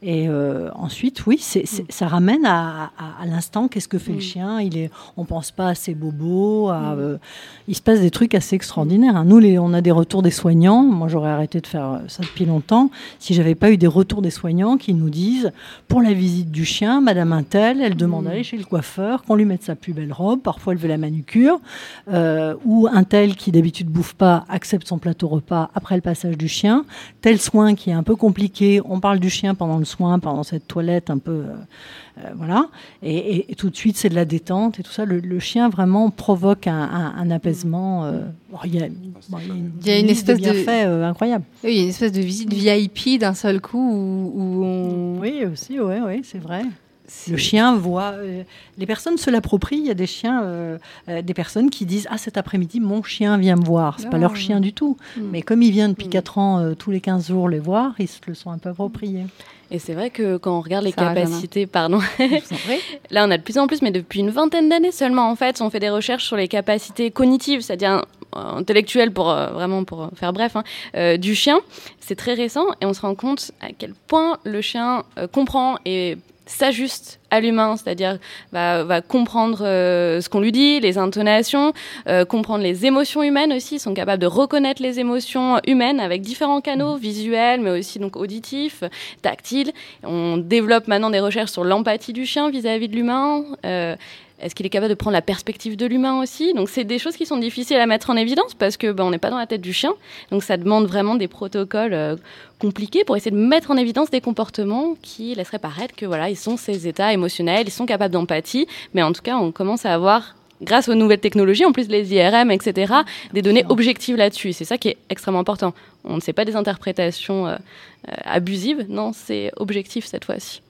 Et euh, ensuite, oui, c'est- ça ramène à, à- à l'instant qu'est-ce que fait le Mm. chien? Il est, on pense pas à ses bobos. À, euh, il se passe des trucs assez extraordinaires. hein. Nous, les, on a des retours des soignants. Moi, j'aurais arrêté de faire ça depuis longtemps si j'avais pas eu des retours des soignants qui nous disent pour la visite du chien, Madame Intel, elle demande Mm. d'aller chez le coiffeur, qu'on lui mette sa plus belle robe. Parfois, elle veut la manucure. Euh, ou un tel qui d'habitude bouffe pas accepte son plateau repas après le passage du chien. Tel soin qui est un peu compliqué. On parle du chien pendant le soin, pendant cette toilette un peu. euh, euh, voilà. Et, et- et tout de suite, c'est de la détente et tout ça. Le, le chien vraiment provoque un, un- un apaisement. euh, bon, il y a, bon, il y a une, Il y a une espèce de- euh, incroyable. Oui, il y a une espèce de visite VIP d'un seul coup où, où on. Oui, aussi, oui, oui, c'est vrai. Le chien voit. euh, les personnes se l'approprient. Il y a des chiens, euh, euh, des personnes qui disent Ah, cet après-midi, mon chien vient me voir. C'est pas Ah. leur chien du tout. Mm. Mais comme il vient depuis Mm. 4 ans, euh, tous les 15 jours les voir, ils se le sont un peu appropriés. Et c'est vrai que quand on regarde les capacités, pardon. Là, on a de plus en plus, mais depuis une vingtaine d'années seulement, en fait, on fait des recherches sur les capacités cognitives, c'est-à-dire euh, intellectuelles, pour euh, vraiment pour euh, faire bref, hein, euh, du chien. C'est très récent et on se rend compte à quel point le chien euh, comprend et s'ajuste à l'humain, c'est-à-dire va, va comprendre euh, ce qu'on lui dit, les intonations, euh, comprendre les émotions humaines aussi, ils sont capables de reconnaître les émotions humaines avec différents canaux, visuels, mais aussi donc auditifs, tactiles. On développe maintenant des recherches sur l'empathie du chien vis-à-vis de l'humain. Euh, est-ce qu'il est capable de prendre la perspective de l'humain aussi? Donc c'est des choses qui sont difficiles à mettre en évidence parce que ben, on n'est pas dans la tête du chien. Donc ça demande vraiment des protocoles euh, compliqués pour essayer de mettre en évidence des comportements qui laisseraient paraître que voilà, ils sont ces états émotionnels, ils sont capables d'empathie. Mais en tout cas, on commence à avoir grâce aux nouvelles technologies, en plus les IRM, etc., des données objectives là-dessus. C'est ça qui est extrêmement important. On ne sait pas des interprétations euh, euh, abusives, non, c'est objectif cette fois-ci.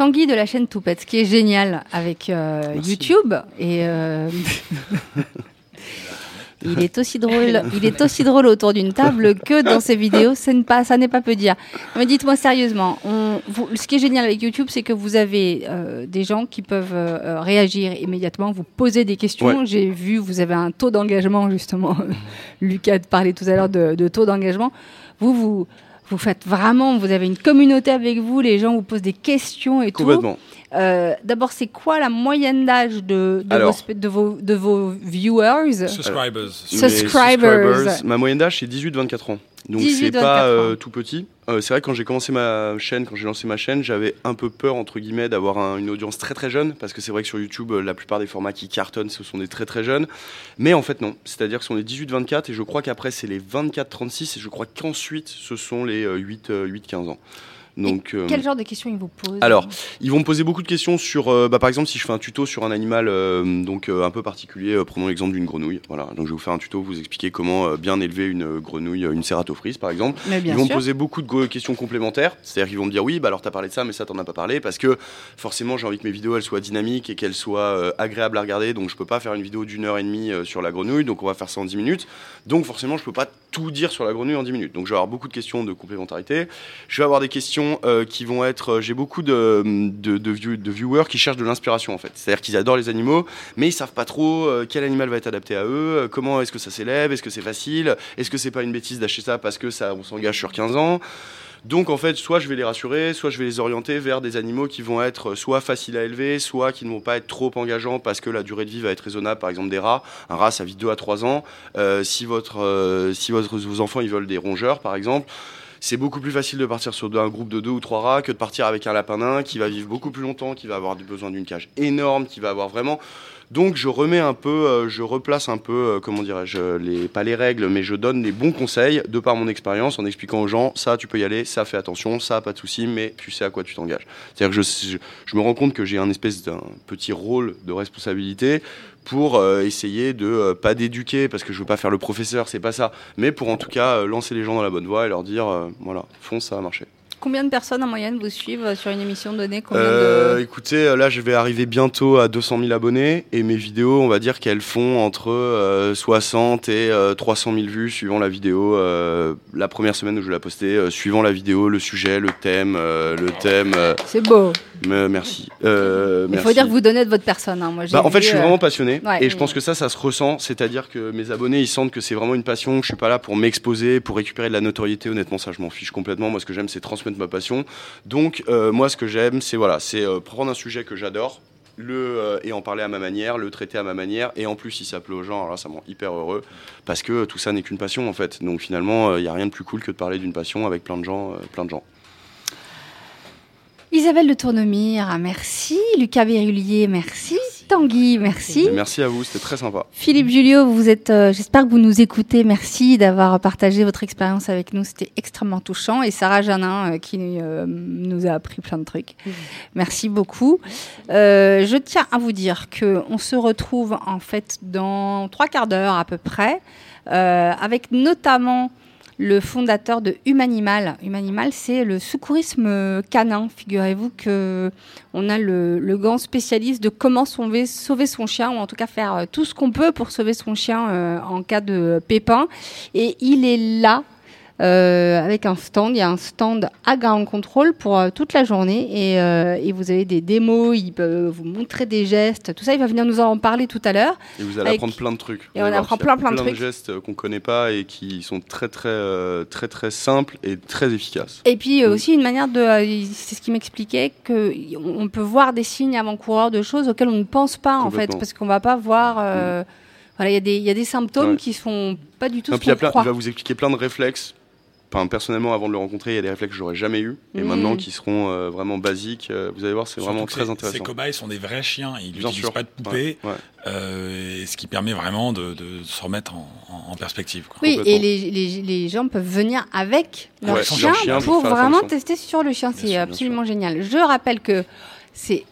Tanguy de la chaîne Toupette, ce qui est génial avec euh. YouTube et euh, il est aussi drôle, il est aussi drôle autour d'une table que dans ses vidéos. Ça n'est pas, ça n'est pas peu dire. Mais dites-moi sérieusement, on- vous- ce qui est génial avec YouTube, c'est que vous avez euh, des gens qui peuvent euh, réagir immédiatement, vous poser des questions. Ouais. J'ai vu, vous avez un taux d'engagement justement. Lucas parlait tout à l'heure de, de taux d'engagement. Vous, vous vous faites vraiment, vous avez une communauté avec vous, les gens vous posent des questions et tout. Euh, D'abord, c'est quoi la moyenne d'âge de, de, vos, Alors. de, vos, de vos viewers? Subscribers. Mes Subscribers. Ma moyenne d'âge, c'est 18-24 ans. Donc 18, c'est 24 pas euh, tout petit. Euh, c'est vrai que quand j'ai commencé ma chaîne, quand j'ai lancé ma chaîne, j'avais un peu peur entre guillemets d'avoir un- une audience très très jeune parce que c'est vrai que sur YouTube, euh, la plupart des formats qui cartonnent, ce sont des très très jeunes. Mais en fait non, c'est-à-dire que ce sont les 18-24 et je crois qu'après c'est les 24-36 et je crois qu'ensuite ce sont les euh, 8-15 ans. Donc, euh, Quel genre de questions ils vous posent alors, ils vont me poser beaucoup de questions sur, euh, bah, par exemple, si je fais un tuto sur un animal euh, donc un peu particulier, prenons l'exemple d'une grenouille. Voilà, donc je vais vous faire un tuto, vous expliquer comment bien élever une grenouille, une cératophrys par exemple. Mais bien ils vont sûr. me poser beaucoup de questions complémentaires, c'est-à-dire qu'ils vont me dire oui, bah alors t'as parlé de ça, mais ça t'en as pas parlé, parce que forcément j'ai envie que mes vidéos elles soient dynamiques et qu'elles soient agréables à regarder, donc je peux pas faire une vidéo d'une heure et demie sur la grenouille, donc on va faire ça en 10 minutes, donc forcément je peux pas tout dire sur la grenouille en 10 minutes. Donc je vais avoir beaucoup de questions de complémentarité. Je vais avoir des questions euh, qui vont être... euh, J'ai beaucoup de, de, de view- de viewers qui cherchent de l'inspiration en fait. C'est-à-dire qu'ils adorent les animaux, mais ils savent pas trop euh, quel animal va être adapté à eux, comment est-ce que ça s'élève, est-ce que c'est facile, est-ce que c'est pas une bêtise d'acheter ça parce que ça on s'engage sur 15 ans. Donc en fait, soit je vais les rassurer, soit je vais les orienter vers des animaux qui vont être soit faciles à élever, soit qui ne vont pas être trop engageants parce que la durée de vie va être raisonnable. Par exemple, des rats, un rat ça vit 2 à 3 ans. Si votre, si vos enfants ils veulent des rongeurs, par exemple, c'est beaucoup plus facile de partir sur un groupe de deux ou trois rats que de partir avec un lapin nain qui va vivre beaucoup plus longtemps, qui va avoir besoin d'une cage énorme, qui va avoir vraiment. Donc je remets un peu, euh, je replace un peu, euh, comment dirais-je, les, pas les règles, mais je donne des bons conseils de par mon expérience en expliquant aux gens, ça tu peux y aller, ça fais attention, ça pas de souci, mais tu sais à quoi tu t'engages. C'est-à-dire que je, je, me rends compte que j'ai un espèce d'un petit rôle de responsabilité pour euh, essayer de pas d'éduquer parce que je veux pas faire le professeur, c'est pas ça, mais pour en tout cas lancer les gens dans la bonne voie et leur dire voilà, fonce, ça va marcher. Combien de personnes en moyenne vous suivent euh, sur une émission donnée Combien Euh, de... Écoutez, euh, là je vais arriver bientôt à 200 000 abonnés et mes vidéos, on va dire qu'elles font entre euh, 60 et euh, 300 000 vues suivant la vidéo. la première semaine où je vais la poster, euh, suivant la vidéo, le sujet, le thème, le thème. C'est beau. me- merci. Euh, Il faut merci. dire que vous donnez de votre personne. hein. Moi, Bah, en fait, je suis euh, vraiment passionné ouais. et je pense que ça, ça se ressent. C'est-à-dire que mes abonnés, ils sentent que c'est vraiment une passion. Que je suis pas là pour m'exposer, pour récupérer de la notoriété. Honnêtement, ça, je m'en fiche complètement. Moi, ce que j'aime, c'est transmettre ma passion. Donc, euh, moi, ce que j'aime, c'est voilà, c'est euh, prendre un sujet que j'adore. Le, euh, et en parler à ma manière, le traiter à ma manière, et en plus, si ça plaît aux gens, alors ça me rend hyper heureux, parce que tout ça n'est qu'une passion, en fait. Donc, finalement, il n'y a rien de plus cool que de parler d'une passion avec plein de gens, plein de gens. Isabelle de Tournemire, merci. Lucas Berrulier, merci. Tanguy, merci. Merci à vous, c'était très sympa. Philippe Julio, vous êtes, euh, j'espère que vous nous écoutez. Merci d'avoir partagé votre expérience avec nous. C'était extrêmement touchant. Et Sarah Janin, euh, qui euh, nous a appris plein de trucs. Merci beaucoup. Euh, je tiens à vous dire que on se retrouve en fait dans trois quarts d'heure à peu près, euh, avec notamment le fondateur de Humanimal. Humanimal, c'est le secourisme canin. Figurez-vous que on a le, le grand spécialiste de comment sauver, sauver son chien, ou en tout cas faire euh, tout ce qu'on peut pour sauver son chien euh, en cas de pépin. Et il est là. Euh, avec un stand, il y a un stand à Ground Control pour euh, toute la journée et, euh, et vous avez des démos, il peut vous montrer des gestes, tout ça, il va venir nous en parler tout à l'heure. Et vous allez Avec- apprendre plein de trucs. Et on apprend plein, plein de trucs. gestes euh, qu'on connaît pas et qui sont très très très très simples et très efficaces. Et puis Mm. aussi une manière de, c'est ce qui m'expliquait que on on peut voir des signes avant-coureurs de choses auxquelles on ne pense pas en fait. Mm. parce qu'on va pas voir. euh, Voilà, il y a des il y a des symptômes Ouais. qui sont pas du tout Non, ce puis il y a qu'on plein- croit. il va vous expliquer plein de réflexes. Enfin, personnellement, avant de le rencontrer, il y a des réflexes que j'aurais jamais eu et Mm. maintenant qui seront euh, vraiment basiques. Euh, vous allez voir, c'est vraiment très intéressant. Ces cobayes sont des vrais chiens. Ils n'utilisent pas de poupées. Ouais, ouais. euh, et ce qui permet vraiment de, de se remettre en, perspective. quoi. Oui, et les, les, les gens peuvent venir avec leur Ouais, chien, leur chien pour vraiment tester sur le chien. C'est absolument génial. Je rappelle que c'est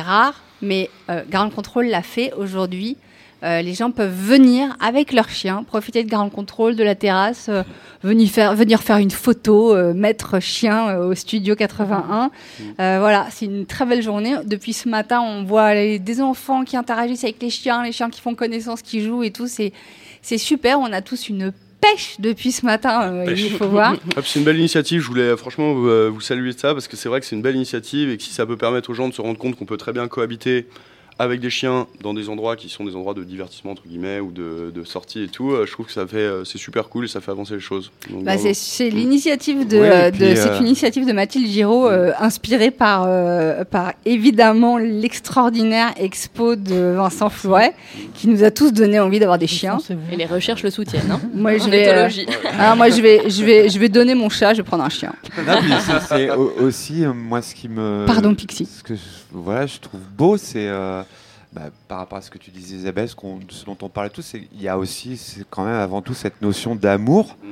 rare, mais euh, Ground Control l'a fait aujourd'hui. Euh, les gens peuvent venir avec leur chien, profiter de Ground Control, de la terrasse, euh, venir, faire, venir faire une photo, euh, mettre chien euh, au studio 81. Mm. Voilà, c'est une très belle journée. Depuis ce matin, on voit les- des enfants qui interagissent avec les chiens, les chiens qui font connaissance, qui jouent et tout. C'est super. On a tous une pêche depuis ce matin, euh, il faut voir. Hop, c'est une belle initiative. Je voulais franchement vous, euh, vous saluer de ça parce que c'est vrai que c'est une belle initiative et que si ça peut permettre aux gens de se rendre compte qu'on peut très bien cohabiter avec des chiens dans des endroits qui sont des endroits de divertissement entre guillemets ou de, de sortie et tout, euh, je trouve que ça fait euh, c'est super cool et ça fait avancer les choses. Bah, c'est c'est l'initiative de, Oui, et euh, de- puis, c'est une initiative de Mathilde Giraud, euh, inspirée par, euh, par évidemment l'extraordinaire expo de Vincent Flouet, qui nous a tous donné envie d'avoir des chiens. Et les recherches le soutiennent. Hein Moi, je vais, euh, ah, moi, je vais, je vais, je vais donner mon chat. Je vais prendre un chien. C'est- c'est au- aussi euh, moi ce qui me. Pardon, Pixie. Ce que je, voilà, je trouve beau, c'est euh, bah, par rapport à ce que tu disais, Isabelle, ce, dont on parlait tous, c'est il y a aussi, c'est quand même avant tout cette notion d'amour. Mm.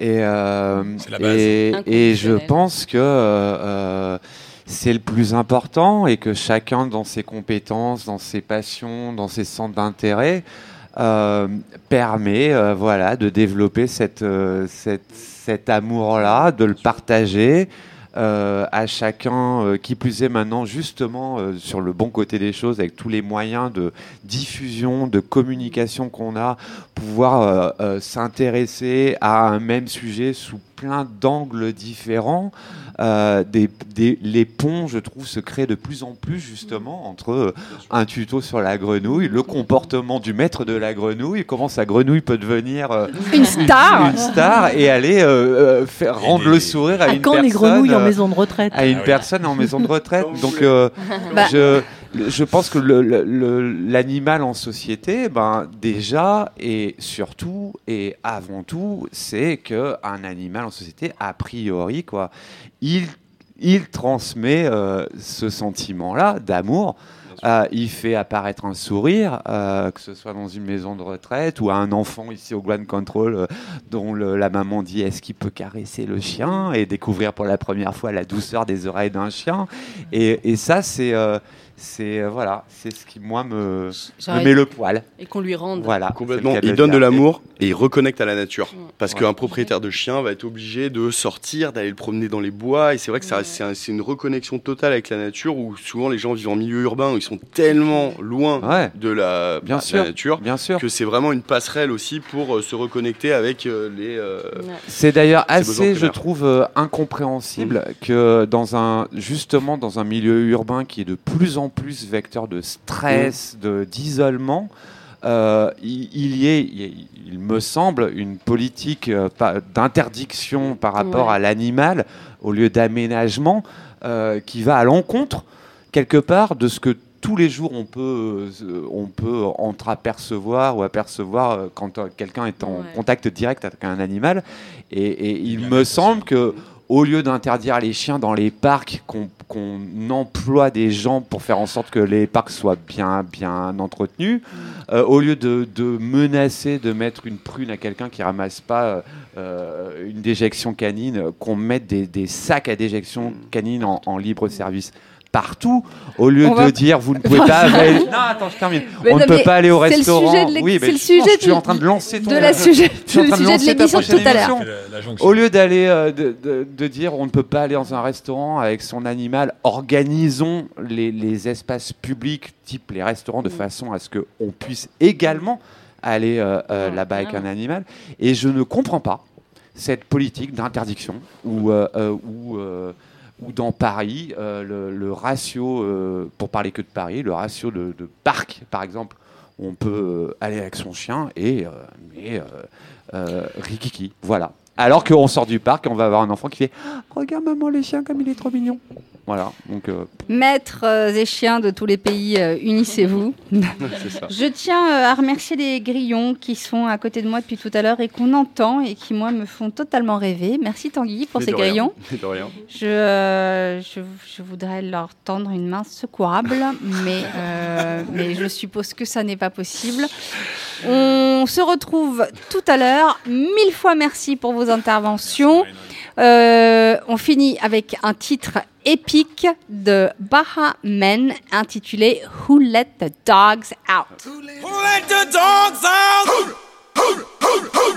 Et, euh, C'est la base. et, et je pense que euh, euh, c'est le plus important et que chacun dans ses compétences, dans ses passions, dans ses centres d'intérêt, euh, permet euh, voilà, de développer cette, euh, cette, cet amour-là, de le partager, euh, à chacun, euh, qui plus est maintenant justement euh, sur le bon côté des choses, avec tous les moyens de diffusion, de communication qu'on a, pouvoir s'intéresser à un même sujet sous plein d'angles différents. Euh, des, des- les ponts, je trouve, se créent de plus en plus justement entre un tuto sur la grenouille, le comportement du maître de la grenouille, comment sa grenouille peut devenir euh, Une star. une star et aller euh, faire rendre le sourire à À une quand personne les grenouilles en maison de retraite? à une Ah oui. personne en maison de retraite. Donc, euh, Bah. je, je pense que l'animal en société, ben, déjà et surtout et avant tout, c'est que un animal en société, a priori, quoi, il, il transmet euh, ce sentiment-là d'amour. Euh, il fait apparaître un sourire, euh, que ce soit dans une maison de retraite ou à un enfant ici au Grand Control euh, dont le- la maman dit est-ce qu'il peut caresser le chien et découvrir pour la première fois la douceur des oreilles d'un chien. Et, et ça, c'est c'est euh, voilà, c'est ce qui moi me, met le poil. Et qu'on lui rende. Voilà, Complètement. Il donne de l'amour et il reconnecte à la nature. Parce Ouais. qu'un propriétaire de chien va être obligé de sortir, d'aller le promener dans les bois. Et c'est vrai que ça- c'est un- c'est une reconnexion totale avec la nature où souvent les gens vivent en milieu urbain où ils sont tellement loin Ouais. de la, Bien bah, de sûr. la nature Bien sûr. que c'est vraiment une passerelle aussi pour euh, se reconnecter avec euh, les. euh, C'est d'ailleurs assez, je trouve, euh, incompréhensible que dans un, justement dans un milieu urbain qui est de plus en plus vecteur de stress, de d'isolement, euh, il, il y ait, il, me semble, une politique euh, d'interdiction par rapport Ouais. à l'animal au lieu d'aménagement euh, qui va à l'encontre quelque part de ce que tous les jours on peut, on peut entreapercevoir ou apercevoir quand quelqu'un est en Ouais. contact direct avec un animal. Et, et il me semble que au lieu d'interdire les chiens dans les parcs, qu'on emploie des gens pour faire en sorte que les parcs soient bien, bien entretenus, euh, au lieu de, de menacer de mettre une prune à quelqu'un qui ramasse pas euh, une déjection canine, qu'on mette des, des sacs à déjection canine en, en libre service partout, au lieu On de va- dire vous ne pouvez pas aller... Non, attends, je termine. Mais On non, ne peut pas aller au c'est le restaurant. de oui, c'est le sujet je suis de- en train de lancer ton... de la sujet, Je suis en le train de de l'émission de tout à l'heure. Au lieu d'aller euh, de, de- de dire on ne peut pas aller dans un restaurant avec son animal, organisons les, les espaces publics type les restaurants de façon à ce qu'on puisse également aller euh, euh, Ouais, là-bas avec un animal. Et je ne comprends pas cette politique d'interdiction où, où dans Paris, euh, le, ratio, euh, pour parler que de Paris, le ratio de, de parcs, par exemple, où on peut euh, aller avec son chien et mais rikiki, voilà. Alors qu'on sort du parc et on va avoir un enfant qui fait Ah, Regarde maman le chien comme il est trop mignon. Voilà, donc euh, Maîtres euh, et chiens de tous les pays, euh, unissez-vous. c'est ça. Je tiens à remercier les grillons qui sont à côté de moi depuis tout à l'heure et qu'on entend et qui, moi, me font totalement rêver. Merci Tanguy pour Mais ces de rien. grillons. Mais de rien. Je, euh, je, je voudrais leur tendre une main secourable, mais, euh, mais je suppose que ça n'est pas possible. On se retrouve tout à l'heure. Mille fois merci pour vos interventions. Euh, on finit avec un titre épique de Baha Men intitulé Who Let the Dogs Out. Who let the dogs out? Who, who, who, who, who?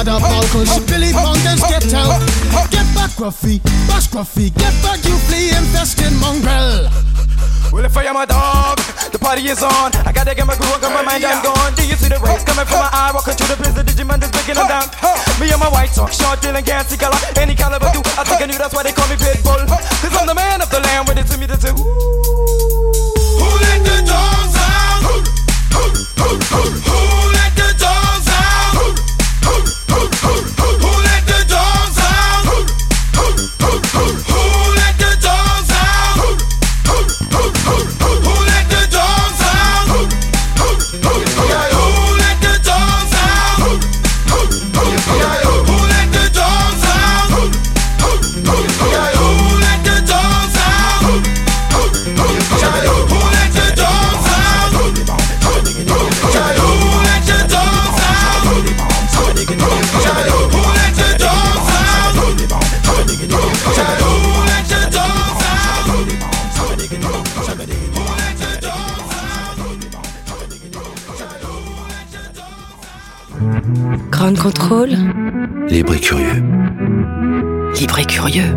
Had a ball cause Billy Fountains get out. Get back, Gruffy, bash Gruffy, get back, you flea infested mongrel. Well, if I am a dog, the party is on. I gotta get my groove on, got my mind, I'm gone. Do you see the rays coming from my eye? Walking through the prison, Digimon is breaking them down. Me and my white talk, short, dealing, gassy color. Any caliber do, I think I knew that's why they call me Pitbull. Cause I'm the man of the land, with it to me to do. Who let the dogs out? Who, who, who, who, who contrôle. Libre et curieux. Libre et curieux.